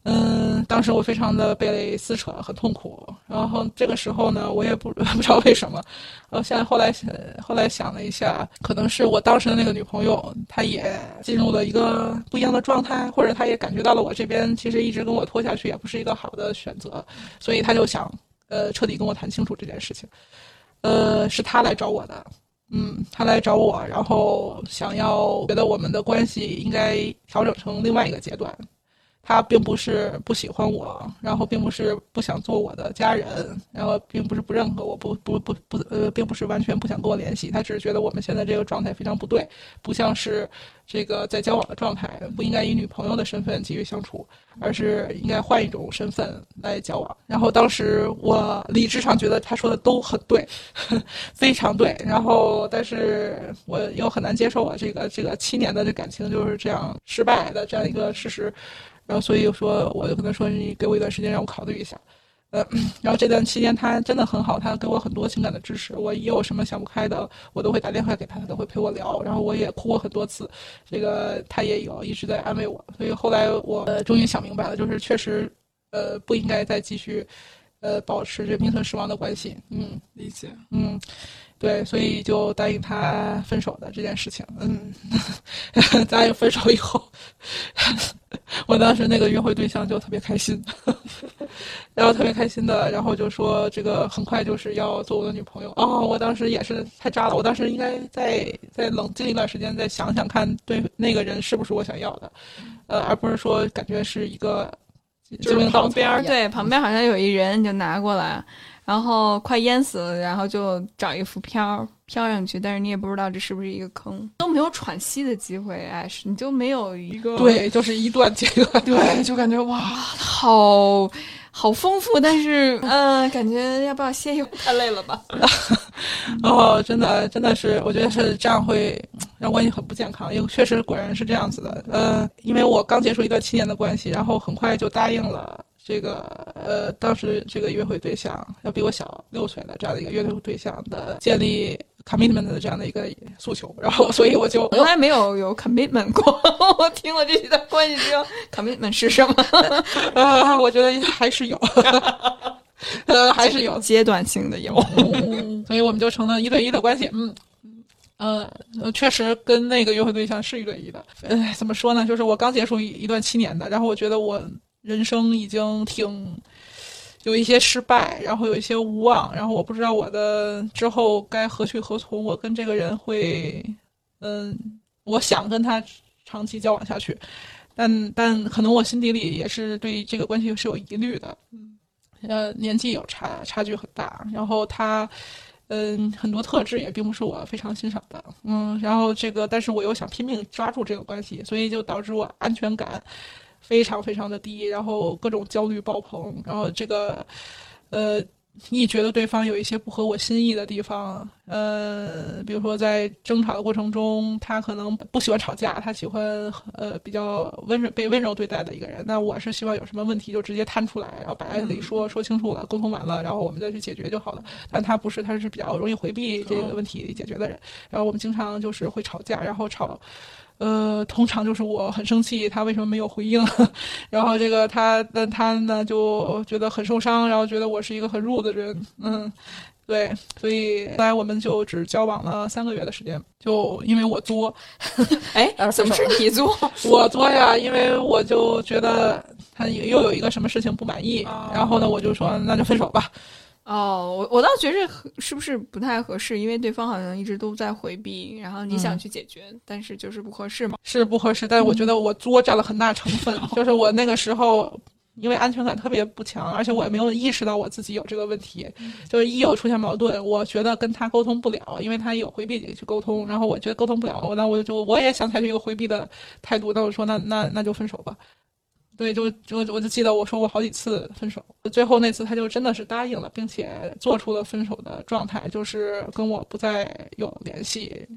嗯当时我非常的被撕扯，很痛苦。然后这个时候呢，我也不 不知道为什么。呃，现在后来，后来想了一下，可能是我当时的那个女朋友，她也进入了一个不一样的状态，或者她也感觉到了我这边其实一直跟我拖下去也不是一个好的选择，所以她就想，呃，彻底跟我谈清楚这件事情。呃，是她来找我的，嗯，她来找我，然后想要觉得我们的关系应该调整成另外一个阶段。他并不是不喜欢我，然后并不是不想做我的家人，然后并不是不认可我，不不不不呃，并不是完全不想跟我联系。他只是觉得我们现在这个状态非常不对，不像是这个在交往的状态，不应该以女朋友的身份继续相处，而是应该换一种身份来交往。然后当时我理智上觉得他说的都很对，非常对。然后但是我又很难接受我这个这个七年的这感情就是这样失败的这样一个事实。然后，所以说，我就跟他说：“你给我一段时间，让我考虑一下。”呃，然后这段期间他真的很好，他给我很多情感的支持。我一有什么想不开的，我都会打电话给他，他都会陪我聊。然后我也哭过很多次，这个他也有一直在安慰我。所以后来我终于想明白了，就是确实，呃，不应该再继续，呃，保持这名存实亡的关系。嗯，理解。嗯。对，所以就答应他分手的这件事情。嗯，答应分手以后，我当时那个约会对象就特别开心，然后特别开心的，然后就说这个很快就是要做我的女朋友哦！我当时也是太渣了，我当时应该再再冷静一段时间，再想想看，对那个人是不是我想要的，呃，而不是说感觉是一个就是旁边对旁边好像有一人，你就拿过来。然后快淹死了，然后就找一个浮漂漂上去，但是你也不知道这是不是一个坑，都没有喘息的机会，艾什，你就没有一个 对，就是一段接一段，对，就感觉哇，好好丰富，但是嗯、呃感觉要不要歇一会儿？太累了吧？哦，真的，真的是，我觉得是这样会让关系很不健康，因为确实果然是这样子的。呃，因为我刚结束一段七年的关系，然后很快就答应了这个呃，当时这个约会对象要比我小六岁的这样的一个约会对象的建立 commitment 的这样的一个诉求，然后所以我就从来没有有 commitment 过，我听了这几段关系之后，commitment 是什么？啊，我觉得还是有，呃，还是有，阶段性的有。所以我们就成了一对一的关系。嗯，呃，呃确实跟那个约会对象是一对一的。呃，怎么说呢？就是我刚结束一一段七年的，然后我觉得我人生已经挺有一些失败，然后有一些无望，然后我不知道我的之后该何去何从。我跟这个人会，嗯，我想跟他长期交往下去，但但可能我心底里也是对这个关系是有疑虑的。嗯呃，年纪有差差距很大，然后他，嗯，很多特质也并不是我非常欣赏的，嗯，然后这个，但是我又想拼命抓住这个关系，所以就导致我安全感非常非常的低，然后各种焦虑爆棚，然后这个，呃。你觉得对方有一些不合我心意的地方，呃，比如说在争吵的过程中，他可能不喜欢吵架，他喜欢呃比较温柔被温柔对待的一个人。那我是希望有什么问题就直接摊出来，然后摆在那里说说清楚了，沟通完了，然后我们再去解决就好了。但他不是，他是比较容易回避这个问题解决的人。然后我们经常就是会吵架，然后吵。呃，通常就是我很生气，他为什么没有回应？然后这个他，那他呢就觉得很受伤，然后觉得我是一个很弱的人，嗯，对，所以后来我们就只交往了三个月的时间，就因为我作，哎，怎么是你作？我作呀，因为我就觉得他又有一个什么事情不满意，然后呢，我就说那就分手吧。哦，我我倒觉着合是不是不太合适，因为对方好像一直都在回避，然后你想去解决，但是就是不合适嘛。是不合适，但是我觉得我作占了很大成分，就是我那个时候。因为安全感特别不强，而且我也没有意识到我自己有这个问题，就是一有出现矛盾，我觉得跟他沟通不了，因为他有回避去沟通，然后我觉得沟通不了，我那我就我也想采取一个回避的态度，那我说那那那就分手吧。对，就就我就记得我说过好几次分手，最后那次他就真的是答应了，并且做出了分手的状态，就是跟我不再有联系，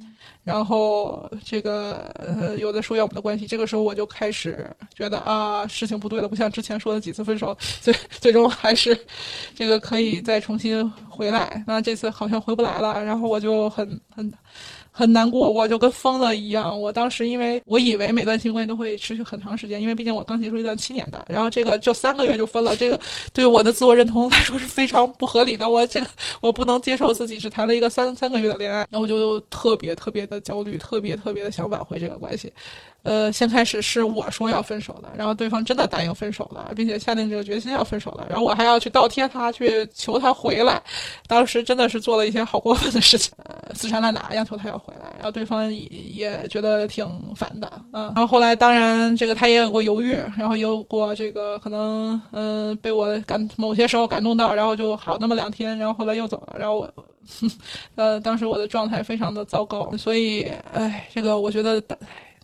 然后这个呃有的疏远我们的关系。这个时候我就开始觉得啊事情不对了，不像之前说的几次分手，最最终还是这个可以再重新回来。那这次好像回不来了，然后我就很很。很难过，我就跟疯了一样。我当时因为我以为每段新关系都会持续很长时间，因为毕竟我刚结束一段七年的，然后这个就三个月就分了，这个对我的自我认同来说是非常不合理的。我这个我不能接受自己只谈了一个三三个月的恋爱，然后我就特别特别的焦虑，特别特别的想挽回这个关系。呃，先开始是我说要分手的，然后对方真的答应分手了，并且下定这个决心要分手了，然后我还要去倒贴他，去求他回来。当时真的是做了一些好过分的事情，死缠烂打，央求他要回来，然后对方也觉得挺烦的，嗯。然后后来当然这个他也有过犹豫，然后有过这个可能嗯、被我感某些时候感动到，然后就好那么两天，然后后来又走了，然后我。呃，当时我的状态非常的糟糕，所以，哎，这个我觉得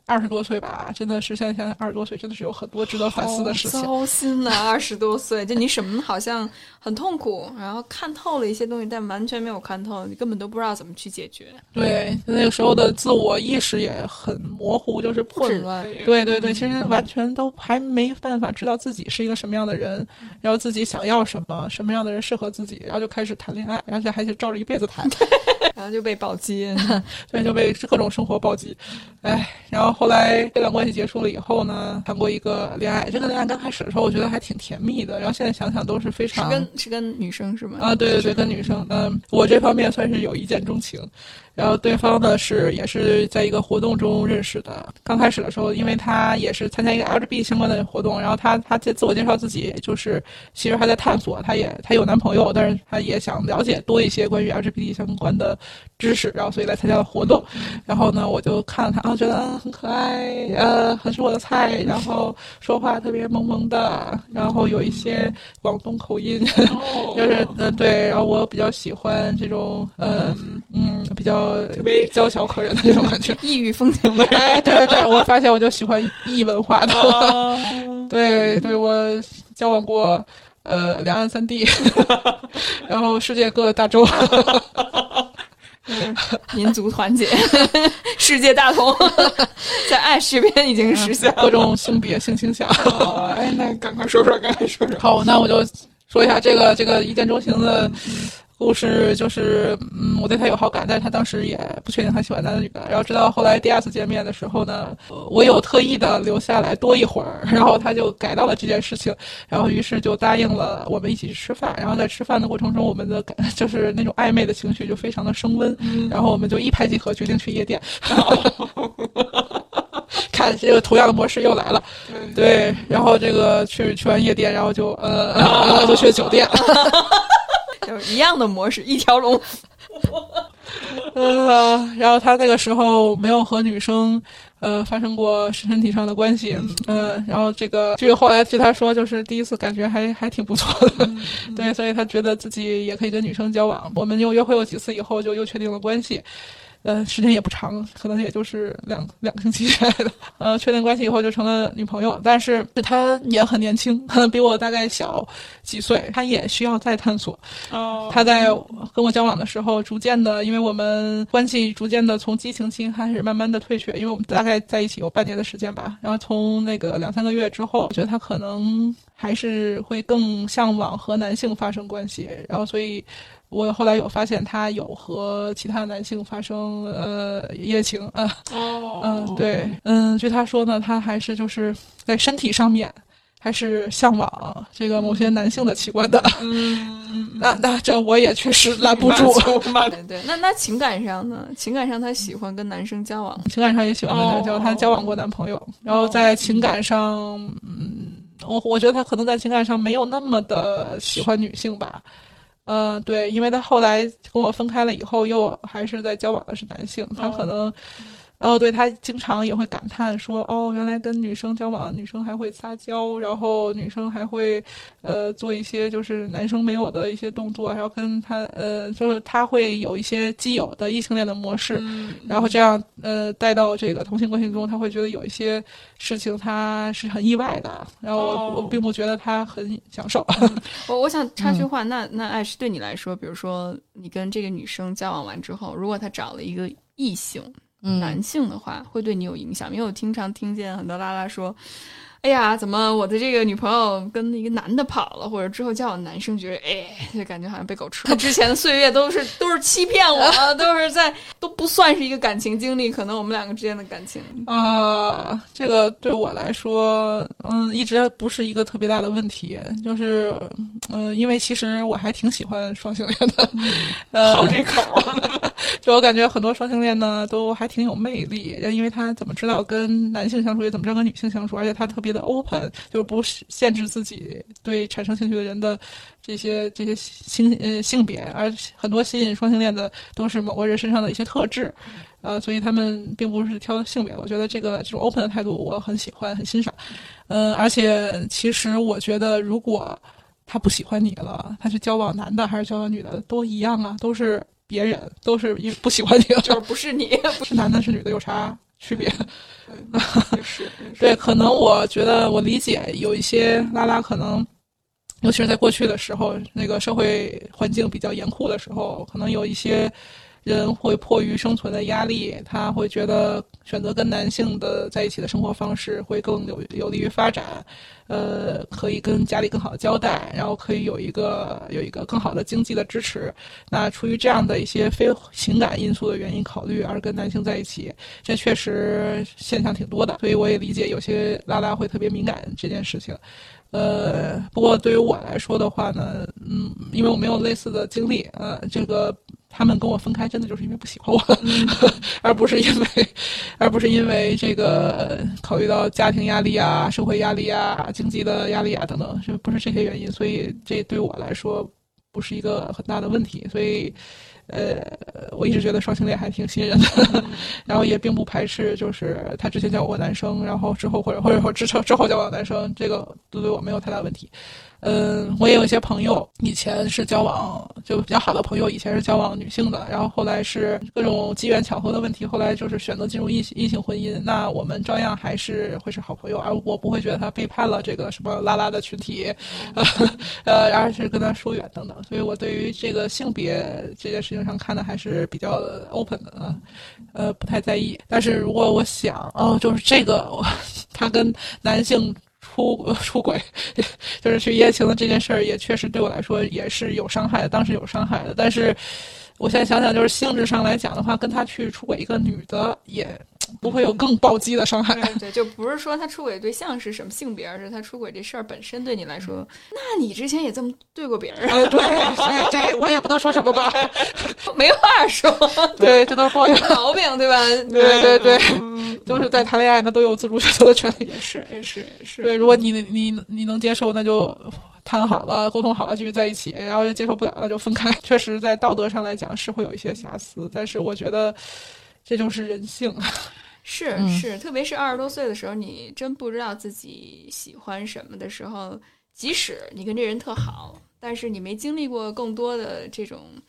二十多岁吧，真的是现在想想二十多岁真的是有很多值得反思的事情。糟心呐、二十多岁，就你什么好像很痛苦，然后看透了一些东西，但完全没有看透，你根本都不知道怎么去解决。对，那个时候的自我意识也很模糊，就是混乱。对对对，其实完全都还没办法知道自己是一个什么样的人，然后自己想要什么，什么样的人适合自己，然后就开始谈恋爱，而且还是照着一辈子谈，然后就被暴击。对，就被各种生活暴击，哎，然后后来这段关系结束了以后呢，谈过一个恋爱，这个恋爱刚开始的时候我觉得还挺甜蜜的，然后现在想想都是非常是常跟是跟女生是吗？啊，对对对，跟女生，嗯，我这方面算是有一见钟情，然后对方呢是也是在一个活动中认识的。刚开始的时候，因为他也是参加一个 LGBT 相关的活动，然后他他自自我介绍自己就是其实还在探索，他也他有男朋友，但是他也想了解多一些关于 LGBT 相关的知识，然后所以来参加了活动。然后呢，我就看了他啊，觉得嗯很可爱，呃，很是我的菜。然后说话特别萌萌的，然后有一些广东口音，就是呃对。然后我比较喜欢这种呃嗯比较特别娇小可人的这种感觉，异域风情的对对对，我发现我就喜欢异文化的。对对，我交往过呃两岸三地，然后世界各大洲。民族团结，世界大同，在爱这边已经实现各种性别性倾向。哎，那赶快说说，赶快说说。好，那我就说一下这个这个一见钟情的。故事就是，嗯，我对他有好感，但是他当时也不确定他喜欢男的女的。然后直到后来第二次见面的时候呢，我有特意的留下来多一会儿，然后他就改到了这件事情，然后于是就答应了我们一起去吃饭。然后在吃饭的过程中，我们的感 就是那种暧昧的情绪就非常的升温，然后我们就一拍即合，决定去夜店。看这个同样的模式又来了，对，然后这个去去完夜店，然后就呃，然后就去酒店。就是一样的模式，一条龙。呃，然后他那个时候没有和女生呃发生过身体上的关系，嗯，然后这个据后来据他说，就是第一次感觉还还挺不错的，对，所以他觉得自己也可以跟女生交往。我们又约会过几次以后，就又确定了关系。呃，时间也不长，可能也就是两两个星期之类的。呃，确定关系以后就成了女朋友，但是他也很年轻，比我大概小几岁，他也需要再探索。哦，他在跟我交往的时候，逐渐的，因为我们关系逐渐的从激情期开始慢慢的退却，因为我们大概在一起有半年的时间吧。然后从那个两三个月之后，我觉得他可能还是会更向往和男性发生关系，然后所以。我后来有发现，他有和其他男性发生呃一夜情啊，嗯，对，嗯，据他说呢，他还是就是在身体上面还是向往这个某些男性的器官的，嗯，那那这我也确实拦不住，对对，那那情感上呢？情感上他喜欢跟男生交往，情感上也喜欢跟男生交往，他交往过男朋友，然后在情感上，嗯，我我觉得他可能在情感上没有那么的喜欢女性吧。嗯，对，因为他后来跟我分开了以后，又还是在交往的是男性，他可能。哦，对他经常也会感叹说：“哦，原来跟女生交往，女生还会撒娇，然后女生还会，呃，做一些就是男生没有的一些动作，还要跟他，呃，就是他会有一些既有的异性恋的模式，然后这样，呃，带到这个同性关系中，他会觉得有一些事情他是很意外的，然后我并不觉得他很享受。我我想插句话，那那爱是对你来说，比如说你跟这个女生交往完之后，如果她找了一个异性。男性的话会对你有影响，因为我经常听见很多拉拉说。哎呀，怎么我的这个女朋友跟一个男的跑了，或者之后交往男生，觉得哎，就感觉好像被狗吃了。他 之前的岁月都是都是欺骗我，都是在都不算是一个感情经历，可能我们两个之间的感情啊，这个对我来说，嗯，一直不是一个特别大的问题。就是，嗯，因为其实我还挺喜欢双性恋的，呃，好这口，就我感觉很多双性恋呢都还挺有魅力，因为他怎么知道跟男性相处，也怎么知道跟女性相处，而且他特别。的 open 就是不限制自己对产生兴趣的人的这些这些性呃性别，而很多吸引双性恋的都是某个人身上的一些特质，呃，所以他们并不是挑性别。我觉得这个这种 open 的态度我很喜欢，很欣赏。嗯，而且其实我觉得，如果他不喜欢你了，他去交往男的还是交往女的都一样啊，都是别人，都是因不喜欢你，就是不是你，不 是男的，是女的，有啥？区别，是，对，可能我觉得我理解有一些拉拉，可能，尤其是在过去的时候，那个社会环境比较严酷的时候，可能有一些。人会迫于生存的压力，他会觉得选择跟男性的在一起的生活方式会更有有利于发展，呃，可以跟家里更好的交代，然后可以有一个有一个更好的经济的支持。那出于这样的一些非情感因素的原因考虑而跟男性在一起，这确实现象挺多的。所以我也理解有些拉拉会特别敏感这件事情。呃，不过对于我来说的话呢，嗯，因为我没有类似的经历，呃，这个。他们跟我分开，真的就是因为不喜欢我，而不是因为，而不是因为这个考虑到家庭压力啊、社会压力啊、经济的压力啊等等，是不是这些原因？所以这对我来说不是一个很大的问题，所以。呃，我一直觉得双性恋还挺吸引人的，然后也并不排斥，就是他之前叫我男生，然后之后或者或者说之后之后叫我男生，这个都对我没有太大问题。嗯，我也有一些朋友，以前是交往就比较好的朋友，以前是交往女性的，然后后来是各种机缘巧合的问题，后来就是选择进入异性异性婚姻。那我们照样还是会是好朋友，而我不会觉得他背叛了这个什么拉拉的群体，呃，而是跟他疏远等等。所以我对于这个性别这件事情上看的还是比较 open 的啊，呃，不太在意。但是如果我想，哦，就是这个 他跟男性。出 出轨，就是去一夜情的这件事儿，也确实对我来说也是有伤害的，当时有伤害的。但是，我现在想想，就是性质上来讲的话，跟他去出轨一个女的也。不会有更暴击的伤害。对，就不是说他出轨对象是什么性别，而是他出轨这事儿本身对你来说。那你之前也这么对过别人？对，这我也不能说什么吧，没话说。对，这都是抱怨毛病，对吧？对对对，就是在谈恋爱，那都有自主选择的权利。也是，也是，也是。对，如果你你你能接受，那就谈好了，沟通好了，继续在一起；然后接受不了，那就分开。确实，在道德上来讲是会有一些瑕疵，但是我觉得这就是人性。是是，特别是二十多岁的时候，你真不知道自己喜欢什么的时候，即使你跟这人特好，但是你没经历过更多的这种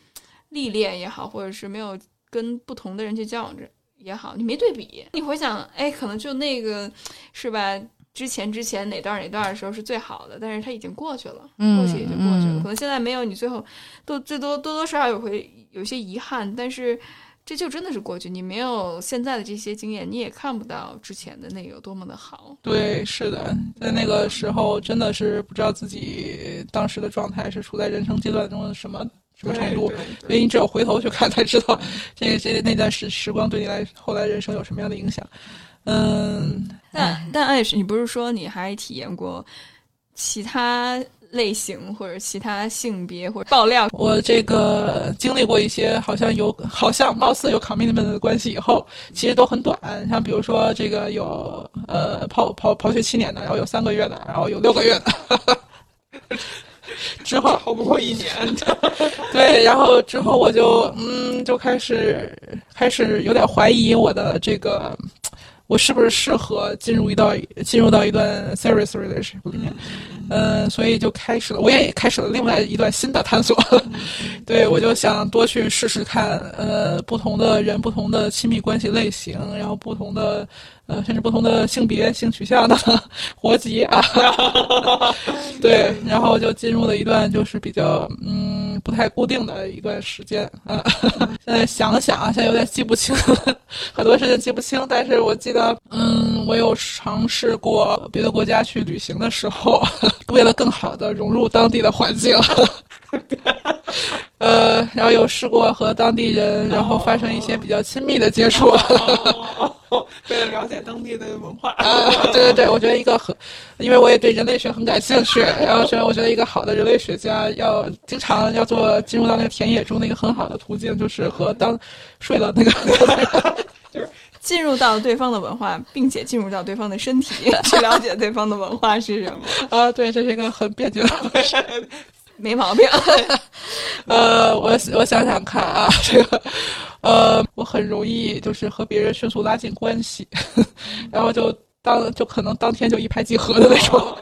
历练也好，或者是没有跟不同的人去交往着也好，你没对比，你回想，哎，可能就那个是吧？之前之前哪段哪段的时候是最好的，但是它已经过去了，过去也就过去了。可能现在没有你，最后都最多多多少少有会有些遗憾，但是。这就真的是过去，你没有现在的这些经验，你也看不到之前的那个有多么的好。对，是的，在那个时候真的是不知道自己当时的状态是处在人生阶段中的什么什么程度，所以你只有回头去看才知道，这这那段时时光对你来后来人生有什么样的影响。嗯，但但艾是你不是说你还体验过其他？类型或者其他性别或者爆料，我这个经历过一些，好像有好像貌似有 commitment 的关系以后，其实都很短。像比如说这个有呃抛抛抛学七年的，然后有三个月的，然后有六个月的，之后跑不过一年。对，然后之后我就嗯就开始开始有点怀疑我的这个。我是不是适合进入一道进入到一段 serious relationship 里面？嗯，所以就开始了，我也开始了另外一段新的探索。对，我就想多去试试看，呃，不同的人、不同的亲密关系类型，然后不同的呃，甚至不同的性别、性取向的 活籍啊。对，然后就进入了一段就是比较嗯。不太固定的一段时间啊，现在想想啊，现在有点记不清，很多事情记不清。但是我记得，嗯，我有尝试过别的国家去旅行的时候，为了更好的融入当地的环境。呃，然后有试过和当地人，然后发生一些比较亲密的接触，为了了解当地的文化。啊，对对对，我觉得一个很，因为我也对人类学很感兴趣，然后所以我觉得一个好的人类学家要经常要做进入到那个田野中的一个很好的途径，就是和当睡了那个，就是进入到对方的文化，并且进入到对方的身体，去了解对方的文化是什么。啊，对，这是一个很便捷的方式。没毛病，呃，我我想想看啊，这个，呃，我很容易就是和别人迅速拉近关系，然后就当就可能当天就一拍即合的那种。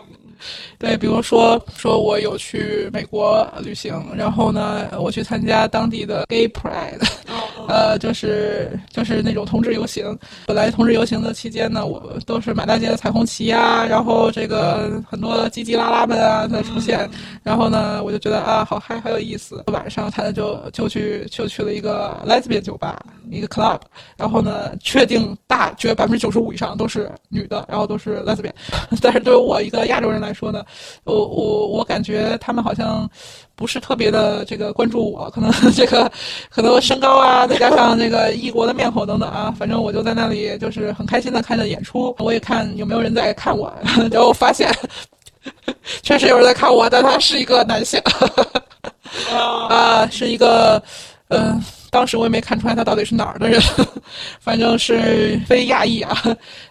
对，比如说说我有去美国旅行，然后呢，我去参加当地的 Gay Pride，呃，就是就是那种同志游行。本来同志游行的期间呢，我都是满大街的彩虹旗啊，然后这个很多叽叽拉拉们啊在出现，然后呢，我就觉得啊，好嗨，好有意思。晚上他就就去就去了一个 Lesbian 酒吧，一个 club，然后呢，确定大绝百分之九十五以上都是女的，然后都是 Lesbian，但是对于我一个亚洲人来说呢。我我我感觉他们好像不是特别的这个关注我，可能 这个可能身高啊，再加上这个异国的面孔等等啊，反正我就在那里就是很开心的看着演出，我也看有没有人在看我，然后发现确实有人在看我，但他是一个男性，啊，是一个嗯。当时我也没看出来他到底是哪儿的人，反正是非亚裔啊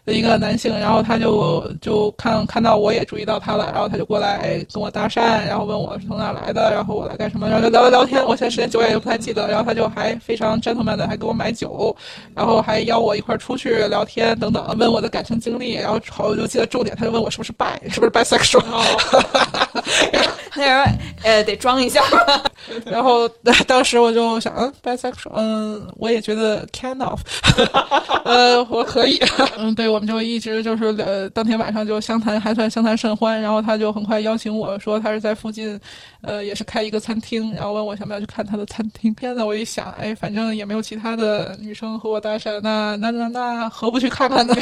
的一个男性。然后他就就看看到我也注意到他了，然后他就过来跟我搭讪，然后问我是从哪来的，然后我来干什么，然后就聊了聊天。我现在时间久远也不太记得。然后他就还非常 gentleman 的还给我买酒，然后还邀我一块儿出去聊天等等，问我的感情经历。然后好，我就记得重点，他就问我是不是 bi，是不是 bisexual。那时候呃得装一下，然后当时我就想，嗯，bisexual，嗯，我也觉得 kind of，呃，我可以，嗯，对，我们就一直就是呃，当天晚上就相谈，还算相谈甚欢。然后他就很快邀请我说，他是在附近，呃，也是开一个餐厅，然后问我想不想去看他的餐厅。现在我一想，哎，反正也没有其他的女生和我搭讪，那那那那何不去看看呢？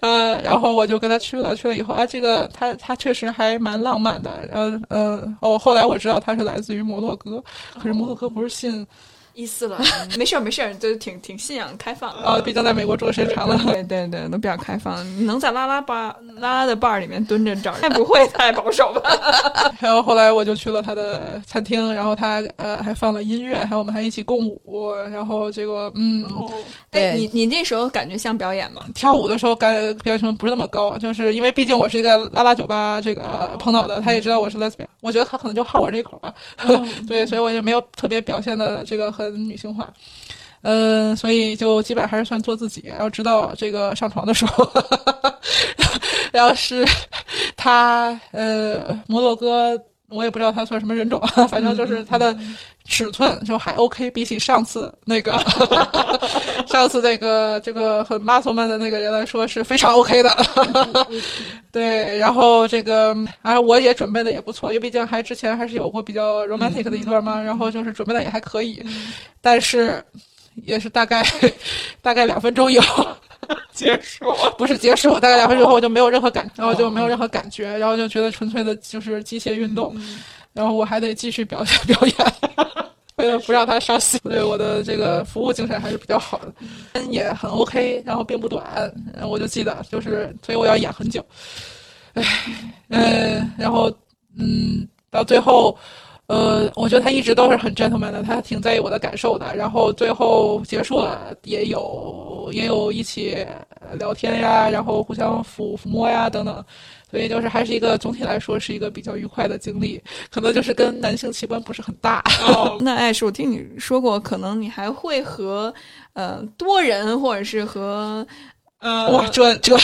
呃，然后我就跟他去了，去了以后啊，这个他他确实还蛮浪漫的。然后呃，哦，后来我知道他是来自于摩洛哥，可是摩洛哥不是信意思了，没事儿没事儿，就挺挺信仰开放啊，毕竟在美国住的时间长了。对对对，都比较开放。你能在拉拉吧拉拉的 bar 里面蹲着找，该不会太保守吧？然后后来我就去了他的餐厅，然后他呃还放了音乐，还有我们还一起共舞。然后结果嗯，哎，你你那时候感觉像表演吗？跳舞的时候感表现成不是那么高，就是因为毕竟我是一个拉拉酒吧这个碰到的，他也知道我是 lesbian，我觉得他可能就好我这口吧。对，所以我就没有特别表现的这个很。女性化，嗯，所以就基本还是算做自己。然后直到这个上床的时候，然后是他呃摩洛哥，我也不知道他算什么人种，反正就是他的尺寸就还 OK，比起上次那个 上次那个这个很 muscle man 的那个人来说是非常 OK 的。对，然后这个啊我也准备的也不错，因为毕竟还之前还是有过比较 romantic 的一段嘛，然后就是准备的也还可以，但是也是大概大概两分钟以后结束，不是结束，大概两分钟以后我就没有任何感，然后就没有任何感觉，然后就觉得纯粹的就是机械运动，然后我还得继续表演 表演，为了不让他伤心，对我的这个服务精神还是比较好的，也很 OK，然后并不短，然后我就记得就是，所以我要演很久，唉，嗯，然后嗯，到最后。呃，我觉得他一直都是很 gentleman 的，他挺在意我的感受的。然后最后结束了，也有也有一起聊天呀，然后互相抚抚摸呀等等。所以就是还是一个总体来说是一个比较愉快的经历，可能就是跟男性器官不是很大。那艾是我听你说过，可能你还会和呃多人或者是和。嗯，哇，这这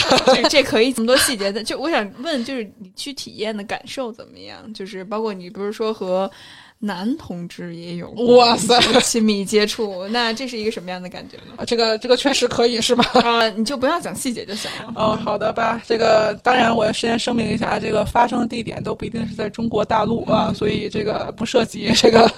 这可以这么多细节的，就我想问，就是你去体验的感受怎么样？就是包括你不是说和男同志也有哇塞亲密接触，那这是一个什么样的感觉呢？这个这个确实可以是吗？啊，你就不要讲细节就行了。哦，好的吧。这个当然，我先声明一下，这个发生的地点都不一定是在中国大陆啊，所以这个不涉及 这个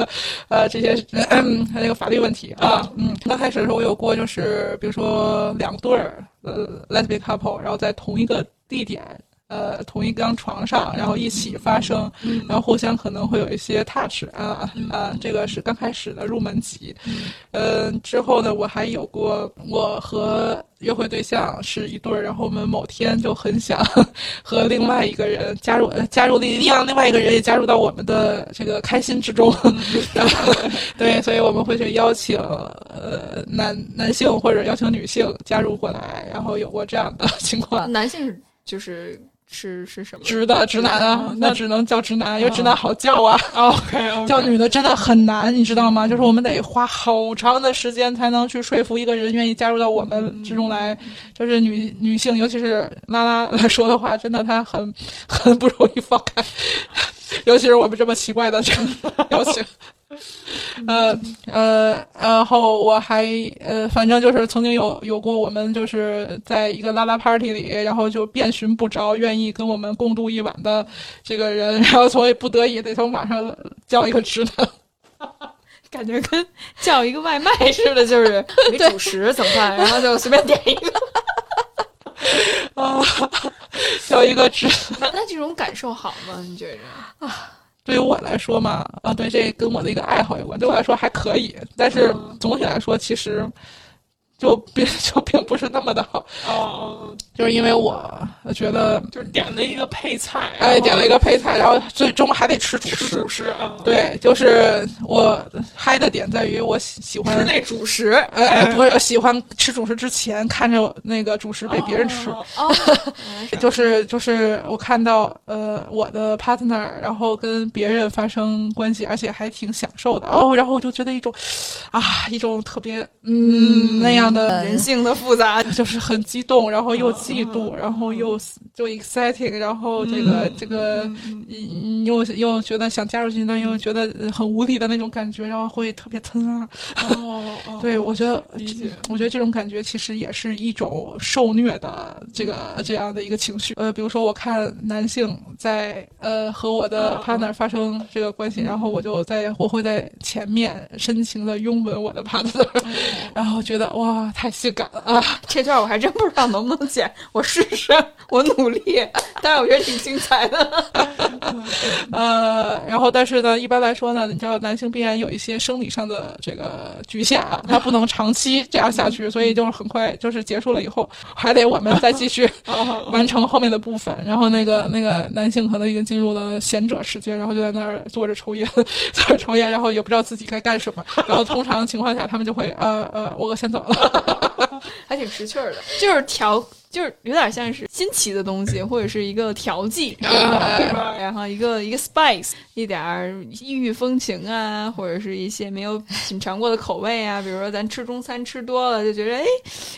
呃这些嗯 这个法律问题啊。嗯，刚开始的时候我有过，就是比如说两对儿。呃，lesbian couple，然后在同一个地点，呃，同一张床上，然后一起发生，然后互相可能会有一些 touch 啊啊，这个是刚开始的入门级。嗯，之后呢，我还有过我和约会对象是一对儿，然后我们某天就很想 和另外一个人加入，加入另让另外一个人也加入到我们的这个开心之中。然后，对，所以我们会去邀请呃男男性或者邀请女性加入过来，然后有过这样的 情况。男性就是。是是什么？直的直男啊，那只能叫直男，因为直男好叫啊。OK，叫女的真的很难，你知道吗？就是我们得花好长的时间才能去说服一个人愿意加入到我们之中来。就是女女性，尤其是拉拉来说的话，真的她很很不容易放开，尤其是我们这么奇怪的这个 表情。呃呃，然后我还呃，反正就是曾经有有过我们就是在一个拉拉 party 里，然后就遍寻不着愿意跟我们共度一晚的这个人，然后所以不得已得从网上叫一个直男，感觉跟叫一个外卖 似的，就是没主食怎么办？然后就随便点一个，啊，叫一个直。那这种感受好吗？你觉着啊？对于我来说嘛，啊，对，这跟我的一个爱好有关。对我来说还可以，但是总体来说，其实就并 就并不是那么的好，哦，就是因为我觉得，就是点了一个配菜，哎，点了一个配菜，然后最终还得吃主吃食主。食啊，对，就是我嗨的点在于我喜喜欢吃那主食，哎哎，不是喜欢吃主食之前看着那个主食被别人吃，就是就是我看到呃我的 partner，然后跟别人发生关系，而且还挺享受的哦，然后我就觉得一种啊一种特别嗯那样的人性的复杂，就是很激动，然后又嫉妒，然后又就 exciting，然后这个、这个嗯又又觉得想加入进去，但，又觉得很无力的那种感觉，然后会特别疼啊。哦哦，对，我觉得我觉得这种感觉其实也是一种受虐的这个这样的一个情绪。呃，比如说我看男性在呃和我的 partner 发生这个关系，然后我就在我会在前面深情的拥吻我的 partner，然后觉得哇太性感了啊！这段我还真不知道能不能剪，我试试，我努力，但是我觉得挺精彩的。呃，然后但是呢，一般来说呢，你知道男性必然有一些生理上的这个局限啊，他不能长期这样下去，所以就是很快就是结束了以后，还得我们再继续 完成后面的部分。然后那个那个男性可能已经进入了贤者时间，然后就在那儿坐着抽烟，坐着抽烟，然后也不知道自己该干什么。然后通常情况下，他们就会呃呃，我先走了。还挺识趣儿的，就是调，就是有点像是新奇的东西，或者是一个调剂，然后 一个一个 spice，一点儿异域风情啊，或者是一些没有品尝过的口味啊，比如说咱吃中餐吃多了，就觉得哎，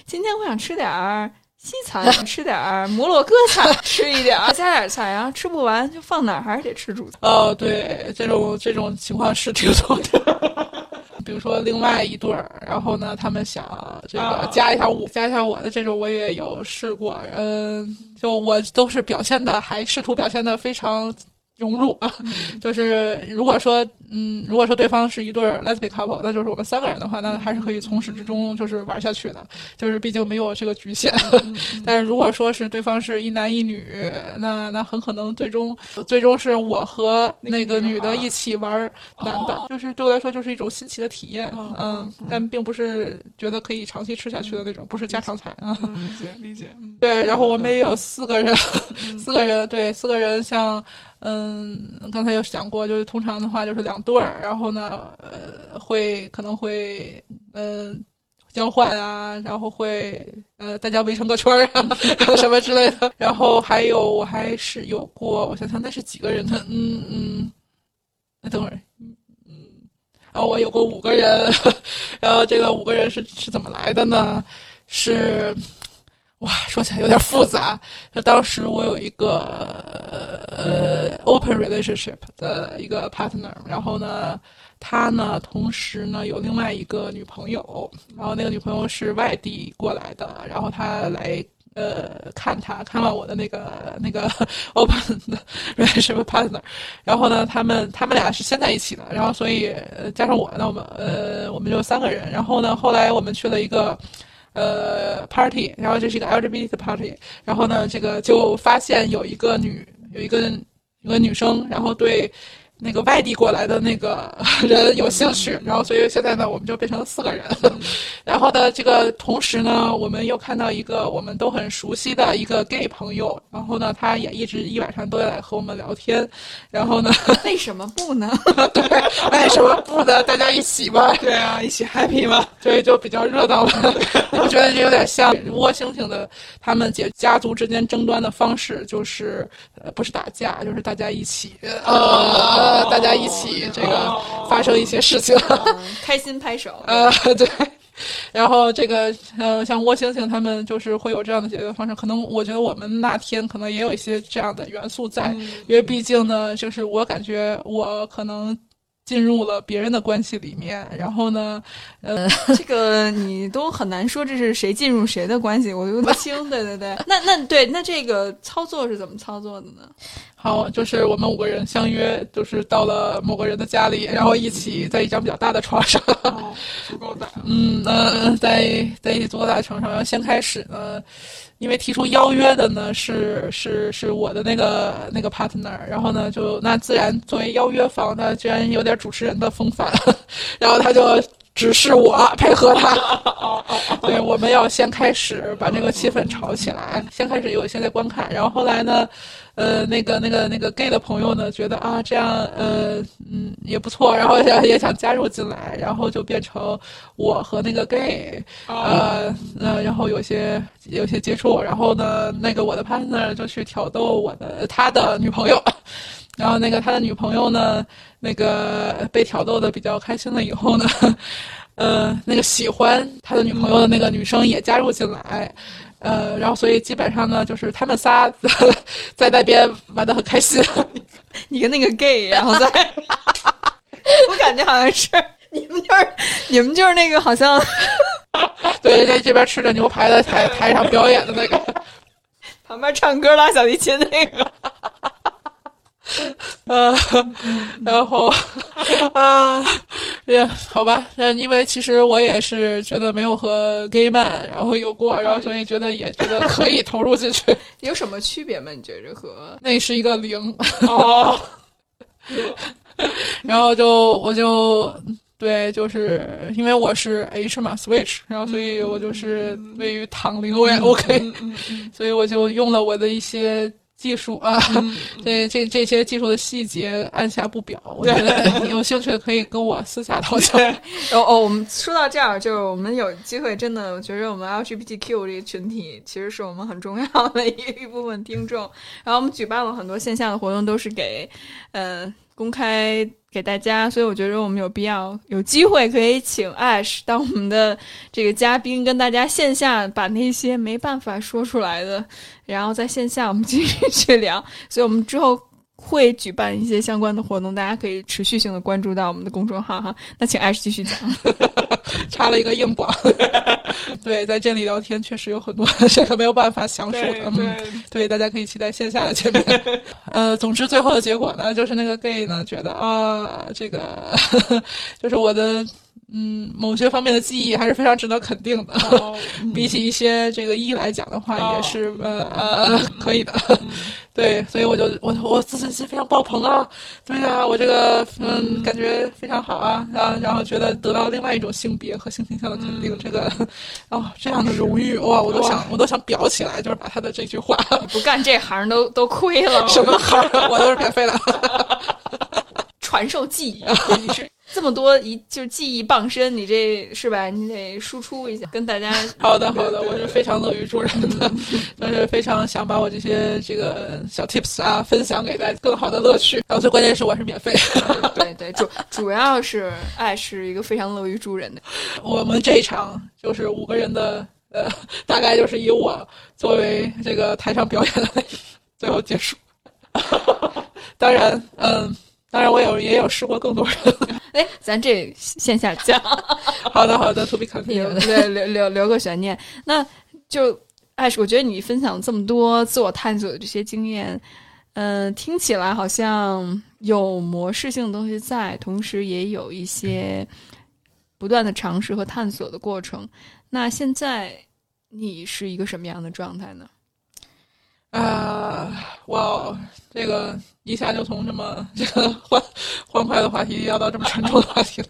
今天我想吃点儿。西餐吃点儿摩洛哥菜，吃一点儿 加点儿菜，然后吃不完就放哪儿，还是得吃主菜。哦，对，这种这种情况是挺多的。比如说另外一对儿，然后呢，他们想这个加一下我，加一下我的这种，我也有试过。嗯，就我都是表现的，还试图表现的非常融入啊。就是如果说，嗯，如果说对方是一对儿 lesbian couple，那就是我们三个人的话，那还是可以从始至终就是玩下去的。就是毕竟没有这个局限。但是如果说是对方是一男一女，那那很可能最终最终是我和那个女的一起玩男的，就是对我来说就是一种新奇的体验，嗯，但并不是觉得可以长期吃下去的那种，不是家常菜啊。理解理解，嗯对，然后我们也有四个人，四个人，对，四个人像。嗯，刚才有讲过，就是通常的话就是两对儿，然后呢，呃，会可能会、呃、交换啊，然后会呃大家围成个圈儿啊，什么之类的。然后还有我还是有过，我想想那是几个人的，嗯嗯，那等会儿，嗯嗯，然后我有过五个人，然后这个五个人是是怎么来的呢？是。哇，说起来有点复杂。就当时我有一个呃 open relationship 的一个 partner，然后呢，他呢同时呢有另外一个女朋友，然后那个女朋友是外地过来的，然后他来呃看他，看完我的那个那个 open relationship partner，然后呢，他们他们俩是先在一起的，然后所以、加上我，那我们呃我们就三个人，然后呢，后来我们去了一个。呃，party，然后这是一个 LGBT 的 party，然后呢，这个就发现有一个女，有一个有个女生，然后对那个外地过来的那个 人有兴趣，然后所以现在呢，我们就变成了四个人。然后呢，这个同时呢，我们又看到一个我们都很熟悉的一个 gay 朋友，然后呢，他也一直一晚上都在和我们聊天，然后呢，为什么不呢？对，为什么不呢？大家一起吧。对啊，一起 happy 嘛，对，就比较热闹了。我觉得这有点像窝星星的他们解家族之间争端的方式，就是呃不是打架，就是大家一起呃大家一起这个发生一些事情，嗯 开心拍手。呃对。然后这个呃，像窝星星他们就是会有这样的解决方式，可能我觉得我们那天可能也有一些这样的元素在，因为毕竟呢，就是我感觉我可能进入了别人的关系里面，然后呢，呃，这个你都很难说这是谁进入谁的关系，我有点清。对对对，那那对，那这个操作是怎么操作的呢？好，就是我们五个人相约，就是到了某个人的家里，然后一起在一张比较大的床上，哦，足够大，嗯呃，在在一足够大的床上，然后先开始呢，因为提出邀约的呢是是是我的那个那个 partner，然后呢就那自然作为邀约方，他居然有点主持人的风范，然后他就。只是我配合他。对，我们要先开始把这个气氛炒起来，先开始有一些在观看，然后后来呢，呃，那个那个那个 gay 的朋友呢，觉得啊这样呃嗯也不错，然后也也想加入进来，然后就变成我和那个 gay，呃呃，然后有些有些接触，然后呢，那个我的 partner 就去挑逗我的他的女朋友。然后那个他的女朋友呢，那个被挑逗的比较开心了以后呢，呃，那个喜欢他的女朋友的那个女生也加入进来，呃，然后所以基本上呢，就是他们仨 在那边玩的很开心。你跟那个 gay，然后在，我感觉好像是你们就是你们就是那个好像对，在这边吃着牛排的台台上表演的那个，旁边唱歌拉小提琴那个。呃，然后啊，也好吧，那因为其实我也是觉得没有和 gay man 然后有过，然后所以觉得也觉得可以投入进去。有什么区别吗？你觉着和那是一个零哦，然后就我就对，就是因为我是 H 嘛，Switch，然后所以我就是位于躺零我也 OK，所以我就用了我的一些。技术啊，对这这些技术的细节按下不表。我觉得 有兴趣的可以跟我私下讨教。哦哦，我们说到这儿，就是我们有机会，真的，我觉得我们 LGBTQ 这个群体其实是我们很重要的一一部分听众。然后我们举办了很多线下的活动，都是给呃公开。给大家，所以我觉得我们有必要有机会可以请 Ash 当我们的这个嘉宾，跟大家线下把那些没办法说出来的，然后在线下我们继续去聊。所以我们之后会举办一些相关的活动，大家可以持续性的关注到我们的公众号哈。那请 Ash 继续讲，插了一个硬广。对，在这里聊天确实有很多这个没有办法详述的，对，对，大家可以期待线下的见面。呃，总之最后的结果呢，就是那个 gay 呢觉得啊，这个就是我的。嗯，某些方面的记忆还是非常值得肯定的。比起一些这个一来讲的话，也是呃呃 可以的。对，所以我就我我自信心非常爆棚啊！对啊，我这个嗯感觉非常好啊，然后然后觉得得到另外一种性别和性倾向的肯定，这个 哦这样的荣誉哇，我都想我都想表起来，就是把他的这句话，不干这行都都亏了。什么行？我都是免费的。传授技艺，你是这么多一就是技艺傍身，你这是吧？你得输出一下，跟大家。好的，好的，我是非常乐于助人的，但是非常想把我这些这个小 tips 啊分享给大家，更好的乐趣。然后最关键是我是免费。对对，主主要是爱是一个非常乐于助人的。我们这一场就是五个人的，呃，大概就是以我作为这个台上表演的最后结束。当然，嗯。当然，我有也有试过更多人。哎，咱这线下讲。好的，好的，to be continued。对，留留留个悬念。那就，哎，我觉得你分享这么多自我探索的这些经验，嗯，听起来好像有模式性的东西在，同时也有一些不断的尝试和探索的过程。那现在你是一个什么样的状态呢？啊，哇，这个一下就从这么这个欢欢快的话题聊到这么沉重的话题了。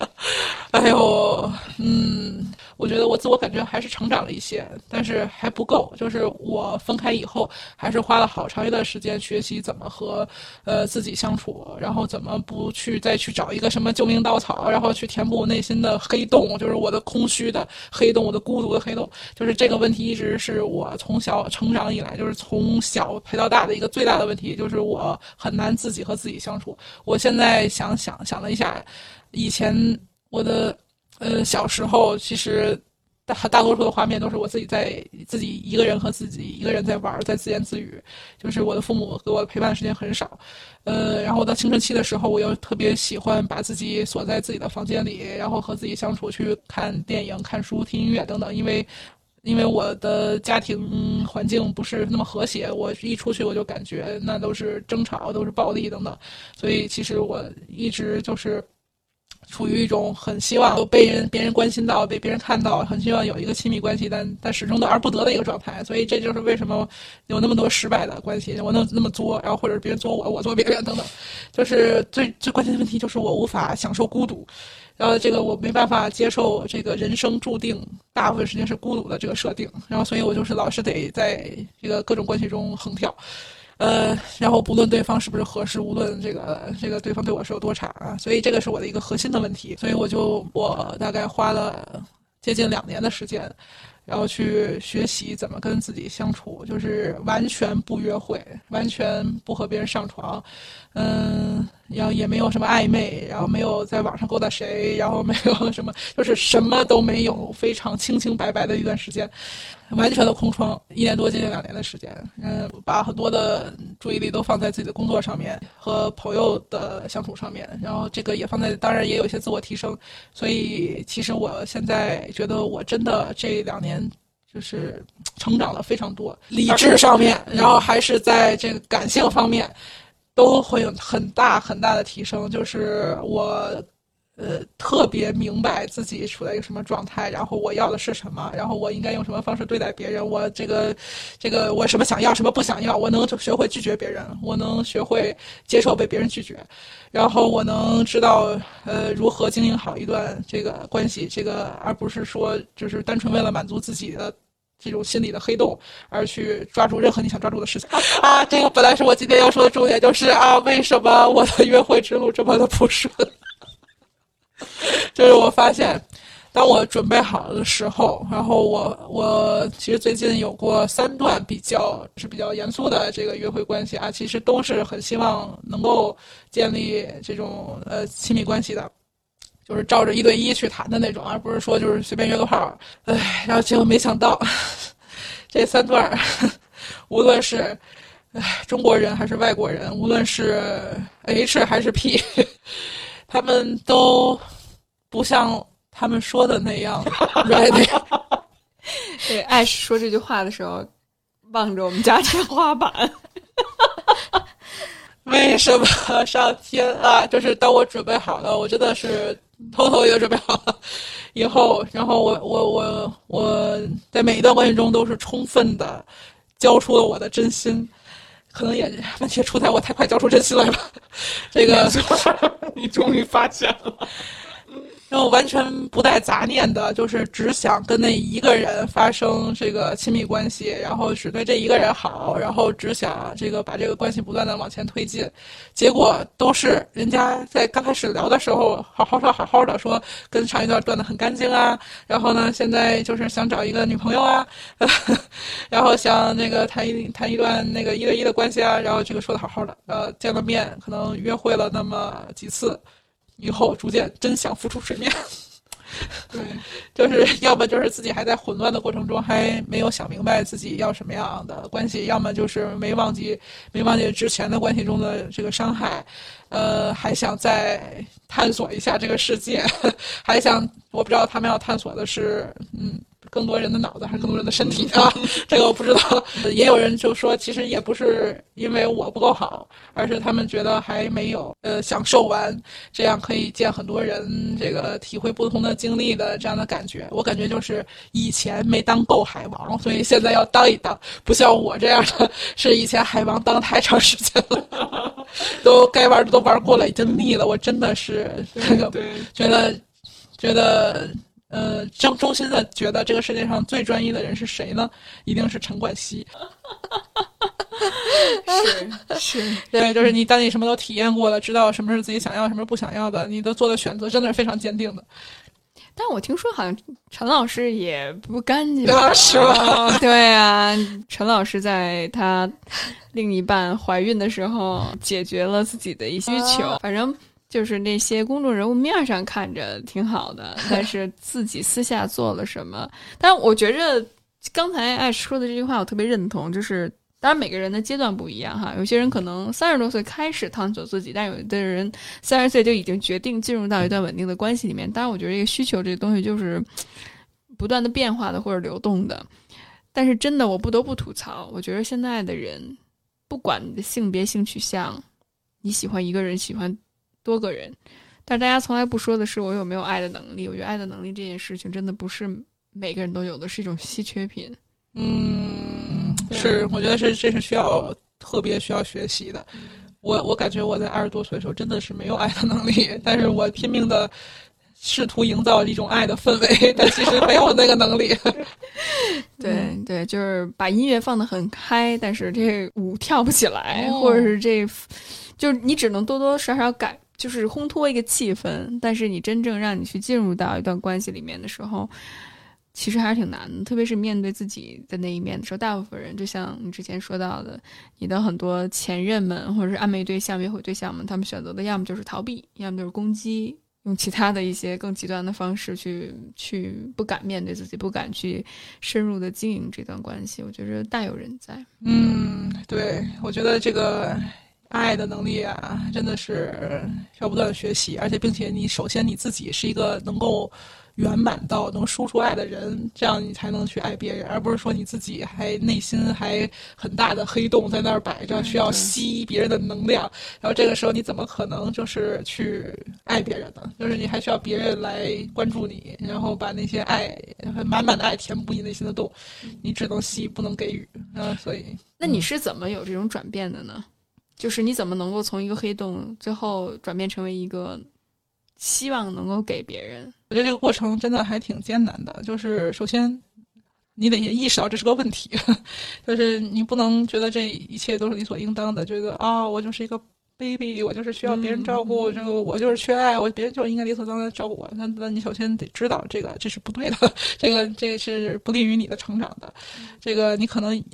哎呦，嗯。我觉得我自我感觉还是成长了一些，但是还不够。就是我分开以后，还是花了好长一段时间学习怎么和呃自己相处，然后怎么不去再去找一个什么救命稻草，然后去填补内心的黑洞，就是我的空虚的黑洞，我的孤独的黑洞。就是这个问题一直是我从小成长以来，就是从小陪到大的一个最大的问题，就是我很难自己和自己相处。我现在想想想了一下，以前我的。呃，小时候其实大大多数的画面都是我自己在自己一个人和自己一个人在玩，在自言自语。就是我的父母给我陪伴的时间很少。呃，然后到青春期的时候，我又特别喜欢把自己锁在自己的房间里，然后和自己相处，去看电影、看书、听音乐等等。因为因为我的家庭环境不是那么和谐，我一出去我就感觉那都是争吵，都是暴力等等。所以其实我一直就是。处于一种很希望被人别人关心到、被别人看到，很希望有一个亲密关系，但但始终得而不得的一个状态。所以这就是为什么有那么多失败的关系，我能那么作，然后或者别人作我，我作别人等等。就是最最关键的问题就是我无法享受孤独。然后这个我没办法接受这个人生注定大部分时间是孤独的这个设定，然后所以我就是老是得在这个各种关系中横跳。呃，然后不论对方是不是合适，无论这个这个对方对我是有多差啊，所以这个是我的一个核心的问题。所以我就我大概花了接近两年的时间，然后去学习怎么跟自己相处，就是完全不约会，完全不和别人上床，嗯，然后也没有什么暧昧，然后没有在网上勾搭谁，然后没有什么，就是什么都没有，非常清清白白的一段时间。完全的空窗，一年多接近两年的时间，嗯，把很多的注意力都放在自己的工作上面和朋友的相处上面，然后这个也放在，当然也有一些自我提升，所以其实我现在觉得我真的这两年就是成长了非常多，理智上面，然后还是在这个感性方面，都会有很大很大的提升，就是我。呃，特别明白自己处在一个什么状态，然后我要的是什么，然后我应该用什么方式对待别人，我这个，这个我什么想要，什么不想要，我能学会拒绝别人，我能学会接受被别人拒绝，然后我能知道呃如何经营好一段这个关系，这个而不是说就是单纯为了满足自己的这种心理的黑洞而去抓住任何你想抓住的事情 啊。这个本来是我今天要说的重点，就是啊，为什么我的约会之路这么的不顺？就是我发现，当我准备好的时候，然后我我其实最近有过三段比较是比较严肃的这个约会关系啊，其实都是很希望能够建立这种呃亲密关系的，就是照着一对一去谈的那种，而不是说就是随便约个炮。唉，然后结果没想到，这三段，无论是唉中国人还是外国人，无论是 H 还是 P。他们都不像他们说的那样 ready。对，艾什说这句话的时候，望着我们家天花板。为什么上天啊？就是当我准备好了，我真的是偷偷也准备好了，以后，然后我我我我在每一段关系中都是充分的交出了我的真心。可能也问题出在我太快交出真心来了，这个你终于发现了。然后完全不带杂念的，就是只想跟那一个人发生这个亲密关系，然后只对这一个人好，然后只想这个把这个关系不断的往前推进。结果都是人家在刚开始聊的时候好好说好好的说，跟上一段断的很干净啊。然后呢，现在就是想找一个女朋友啊，然后想那个谈一谈一段那个一对一的关系啊。然后这个说的好好的，呃，见了面可能约会了那么几次。以后逐渐真相浮出水面，对，就是要么就是自己还在混乱的过程中，还没有想明白自己要什么样的关系；要么就是没忘记没忘记之前的关系中的这个伤害，呃，还想再探索一下这个世界，还想我不知道他们要探索的是，嗯。更多人的脑子还是更多人的身体 啊？这个我不知道。也有人就说，其实也不是因为我不够好，而是他们觉得还没有呃享受完，这样可以见很多人，这个体会不同的经历的这样的感觉。我感觉就是以前没当够海王，所以现在要当一当。不像我这样的，是以前海王当太长时间了，都该玩的都玩过了，已经腻了。我真的是这个觉得觉得。呃，正衷心的觉得这个世界上最专一的人是谁呢？一定是陈冠希。是是，对，就是你，当你什么都体验过了，知道什么是自己想要，什么是不想要的，你都做的选择真的是非常坚定的。但我听说好像陈老师也不干净，是吗？对啊，陈老师在他另一半怀孕的时候解决了自己的一些需求，反正。就是那些公众人物面上看着挺好的，但是自己私下做了什么？但我觉着刚才爱说的这句话，我特别认同。就是当然每个人的阶段不一样哈，有些人可能三十多岁开始探索自己，但有的人三十岁就已经决定进入到一段稳定的关系里面。当然，我觉得这个需求这个东西就是不断的变化的或者流动的。但是真的，我不得不吐槽，我觉得现在的人，不管你的性别、性取向，你喜欢一个人，喜欢。多个人，但大家从来不说的是我有没有爱的能力。我觉得爱的能力这件事情真的不是每个人都有的，是一种稀缺品。嗯，是，我觉得是这是需要特别需要学习的。我我感觉我在二十多岁的时候真的是没有爱的能力，但是我拼命的试图营造一种爱的氛围，但其实没有那个能力。对对，就是把音乐放得很开，但是这舞跳不起来，或者是这，就是你只能多多少少改，就是烘托一个气氛，但是你真正让你去进入到一段关系里面的时候。其实还是挺难的，特别是面对自己的那一面的时候，大部分人就像你之前说到的，你的很多前任们或者是暧昧对象、约会对象们，他们选择的要么就是逃避，要么就是攻击，用其他的一些更极端的方式去去不敢面对自己，不敢去深入的经营这段关系。我觉得大有人在。嗯，对，我觉得这个爱的能力啊，真的是需要不断的学习，而且并且你首先你自己是一个能够。圆满到能输出爱的人，这样你才能去爱别人，而不是说你自己还内心还很大的黑洞在那儿摆着，需要吸别人的能量。然后这个时候你怎么可能就是去爱别人呢？就是你还需要别人来关注你，然后把那些爱满满的爱填补你内心的洞。你只能吸，不能给予。嗯，所以那你是怎么有这种转变的呢？就是你怎么能够从一个黑洞最后转变成为一个？希望能够给别人，我觉得这个过程真的还挺艰难的。就是首先，你得意识到这是个问题，就是你不能觉得这一切都是理所应当的，觉得啊，我就是一个 baby，我就是需要别人照顾，这个我就是缺爱，我别人就应该理所当然照顾我。那那你首先得知道这个这是不对的，这个这个是不利于你的成长的，这个你可能。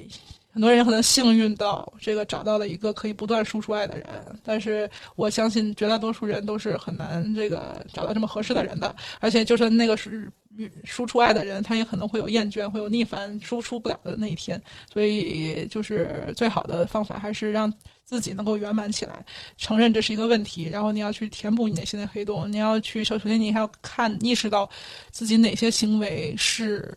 很多人可能幸运到这个找到了一个可以不断输出爱的人，但是我相信绝大多数人都是很难这个找到这么合适的人的。而且就是那个是输出爱的人，他也可能会有厌倦、会有逆反、输出不了的那一天。所以就是最好的方法还是让自己能够圆满起来，承认这是一个问题，然后你要去填补你内心的黑洞。你要去首首先你还要看意识到自己哪些行为是。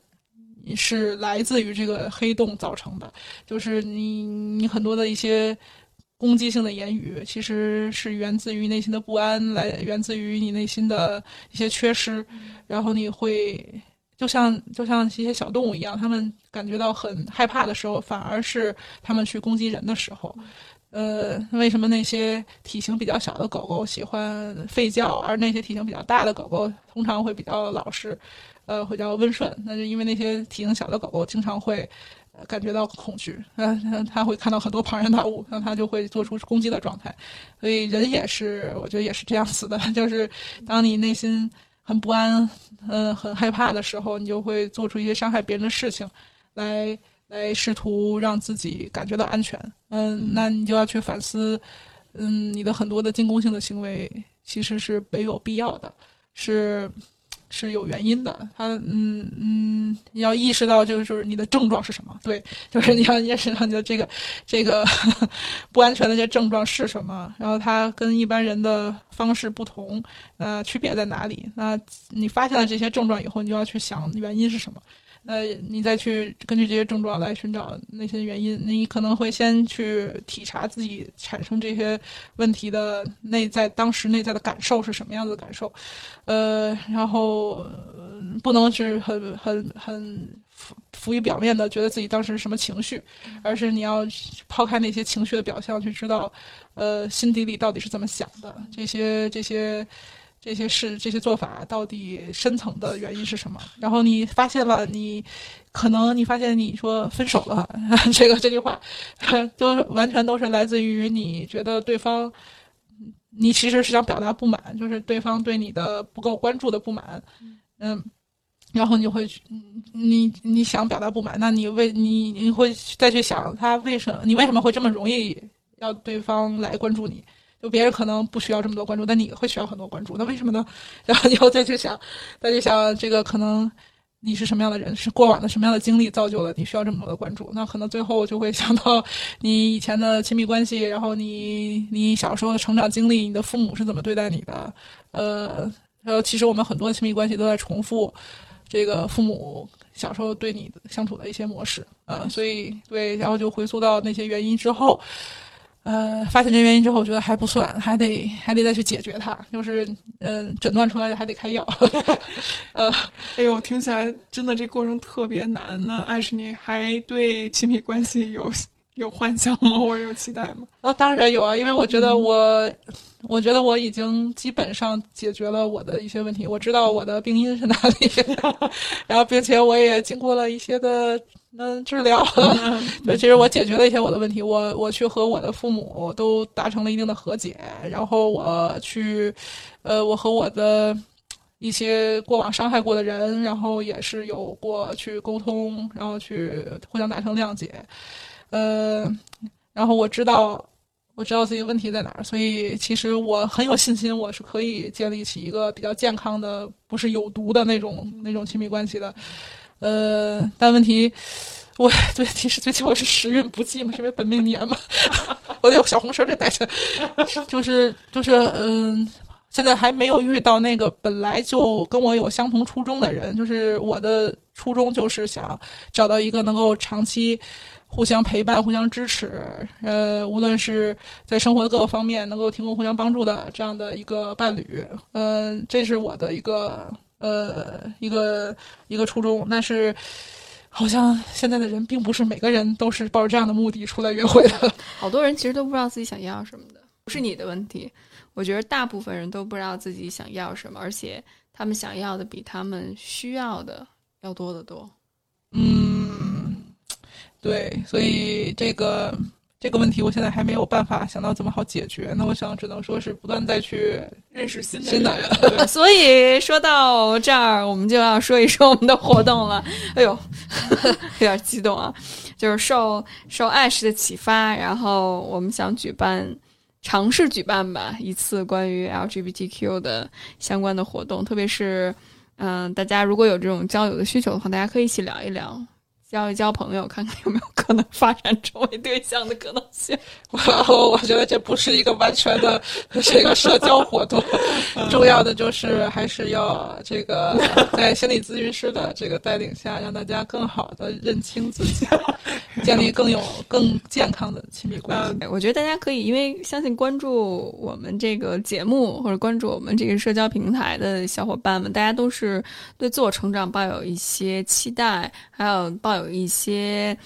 是来自于这个黑洞造成的，就是你你很多的一些攻击性的言语，其实是源自于内心的不安，来源自于你内心的一些缺失，然后你会就像就像一些小动物一样，他们感觉到很害怕的时候，反而是他们去攻击人的时候。呃，为什么那些体型比较小的狗狗喜欢吠叫，而那些体型比较大的狗狗通常会比较老实？呃，会比较温顺，那就因为那些体型小的狗狗经常会感觉到恐惧，呃，它会看到很多庞然大物，那它就会做出攻击的状态。所以人也是，我觉得也是这样子的，就是当你内心很不安、嗯，很害怕的时候，你就会做出一些伤害别人的事情，来来试图让自己感觉到安全。嗯，那你就要去反思，嗯，你的很多的进攻性的行为其实是没有必要的，是。是有原因的，他嗯嗯，你要意识到就是就是你的症状是什么，对，就是你要意识到你的这个这个 不安全的这些症状是什么，然后它跟一般人的方式不同，呃，区别在哪里？那你发现了这些症状以后，你就要去想原因是什么。呃，你再去根据这些症状来寻找那些原因，你可能会先去体察自己产生这些问题的内在当时内在的感受是什么样子的感受，呃，然后不能是很很很浮浮于表面的觉得自己当时是什么情绪，而是你要抛开那些情绪的表象，去知道，呃，心底里到底是怎么想的，这些这些。这些事、这些做法到底深层的原因是什么？然后你发现了，你可能你发现你说分手了，这个这句话，都完全都是来自于你觉得对方，你其实是想表达不满，就是对方对你的不够关注的不满，嗯，然后你会，你你想表达不满，那你为你你会再去想他为什么，你为什么会这么容易要对方来关注你？就别人可能不需要这么多关注，但你会需要很多关注，那为什么呢？然后以后再去想，再去想这个可能你是什么样的人，是过往的什么样的经历造就了你需要这么多的关注？那可能最后就会想到你以前的亲密关系，然后你你小时候的成长经历，你的父母是怎么对待你的？呃，然后其实我们很多亲密关系都在重复这个父母小时候对你相处的一些模式，呃，所以对，然后就回溯到那些原因之后。呃，发现这原因之后，我觉得还不算，还得还得再去解决它，就是嗯，诊断出来还得开药。呃，哎呦，听起来真的这过程特别难呢。艾什，你还对亲密关系有有幻想吗？或者有期待吗？啊，当然有啊，因为我觉得我，我觉得我已经基本上解决了我的一些问题。我知道我的病因是哪里，然后并且我也经过了一些的嗯治疗，对，其实我解决了一些我的问题。我我去和我的父母都达成了一定的和解，然后我去，呃，我和我的一些过往伤害过的人，然后也是有过去沟通，然后去互相达成谅解。呃，然后我知道，我知道自己问题在哪儿，所以其实我很有信心，我是可以建立起一个比较健康的，不是有毒的那种那种亲密关系的。呃，但问题，我对其实最近我是时运不济嘛，是因为本命年嘛，我得有小红绳得带着，就是就是嗯。现在还没有遇到那个本来就跟我有相同初衷的人，就是我的初衷就是想找到一个能够长期。互相陪伴、互相支持，呃，无论是在生活的各个方面能够提供互相帮助的这样的一个伴侣，呃，这是我的一个呃一个一个初衷。但是，好像现在的人并不是每个人都是抱着这样的目的出来约会的。好多人其实都不知道自己想要什么的，不是你的问题。我觉得大部分人都不知道自己想要什么，而且他们想要的比他们需要的要多得多。嗯。对，所以这个这个问题，我现在还没有办法想到怎么好解决。那我想，只能说是不断再去认识新新的人。所以说到这儿，我们就要说一说我们的活动了。哎呦，有点激动啊！就是受受 Ash 的启发，然后我们想举办，尝试举办吧一次关于 LGBTQ 的相关的活动。特别是，嗯，大家如果有这种交友的需求的话，大家可以一起聊一聊。交一交朋友，看看有没有可能发展成为对象的可能性。我我觉得这不是一个完全的 这个社交活动，重要的就是还是要这个在心理咨询师的这个带领下，让大家更好的认清自己，建立更有更健康的亲密关系。我觉得大家可以，因为相信关注我们这个节目或者关注我们这个社交平台的小伙伴们，大家都是对自我成长抱有一些期待，还有抱。有一些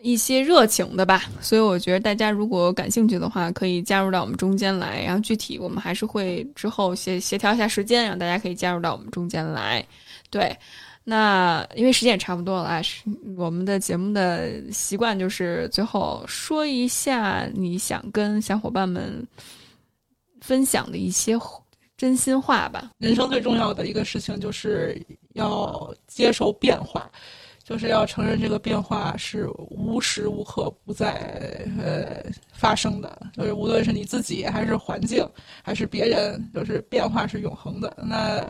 一些热情的吧，所以我觉得大家如果感兴趣的话，可以加入到我们中间来。然后具体我们还是会之后协协调一下时间，让大家可以加入到我们中间来。对，那因为时间也差不多了，是我们的节目的习惯就是最后说一下你想跟小伙伴们分享的一些真心话吧。人生最重要的一个事情就是要接受变化。就是要承认这个变化是无时无刻不在呃发生的，就是无论是你自己还是环境还是别人，就是变化是永恒的，那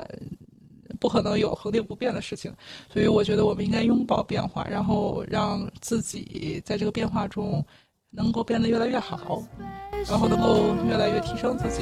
不可能有恒定不变的事情。所以我觉得我们应该拥抱变化，然后让自己在这个变化中能够变得越来越好，然后能够越来越提升自己。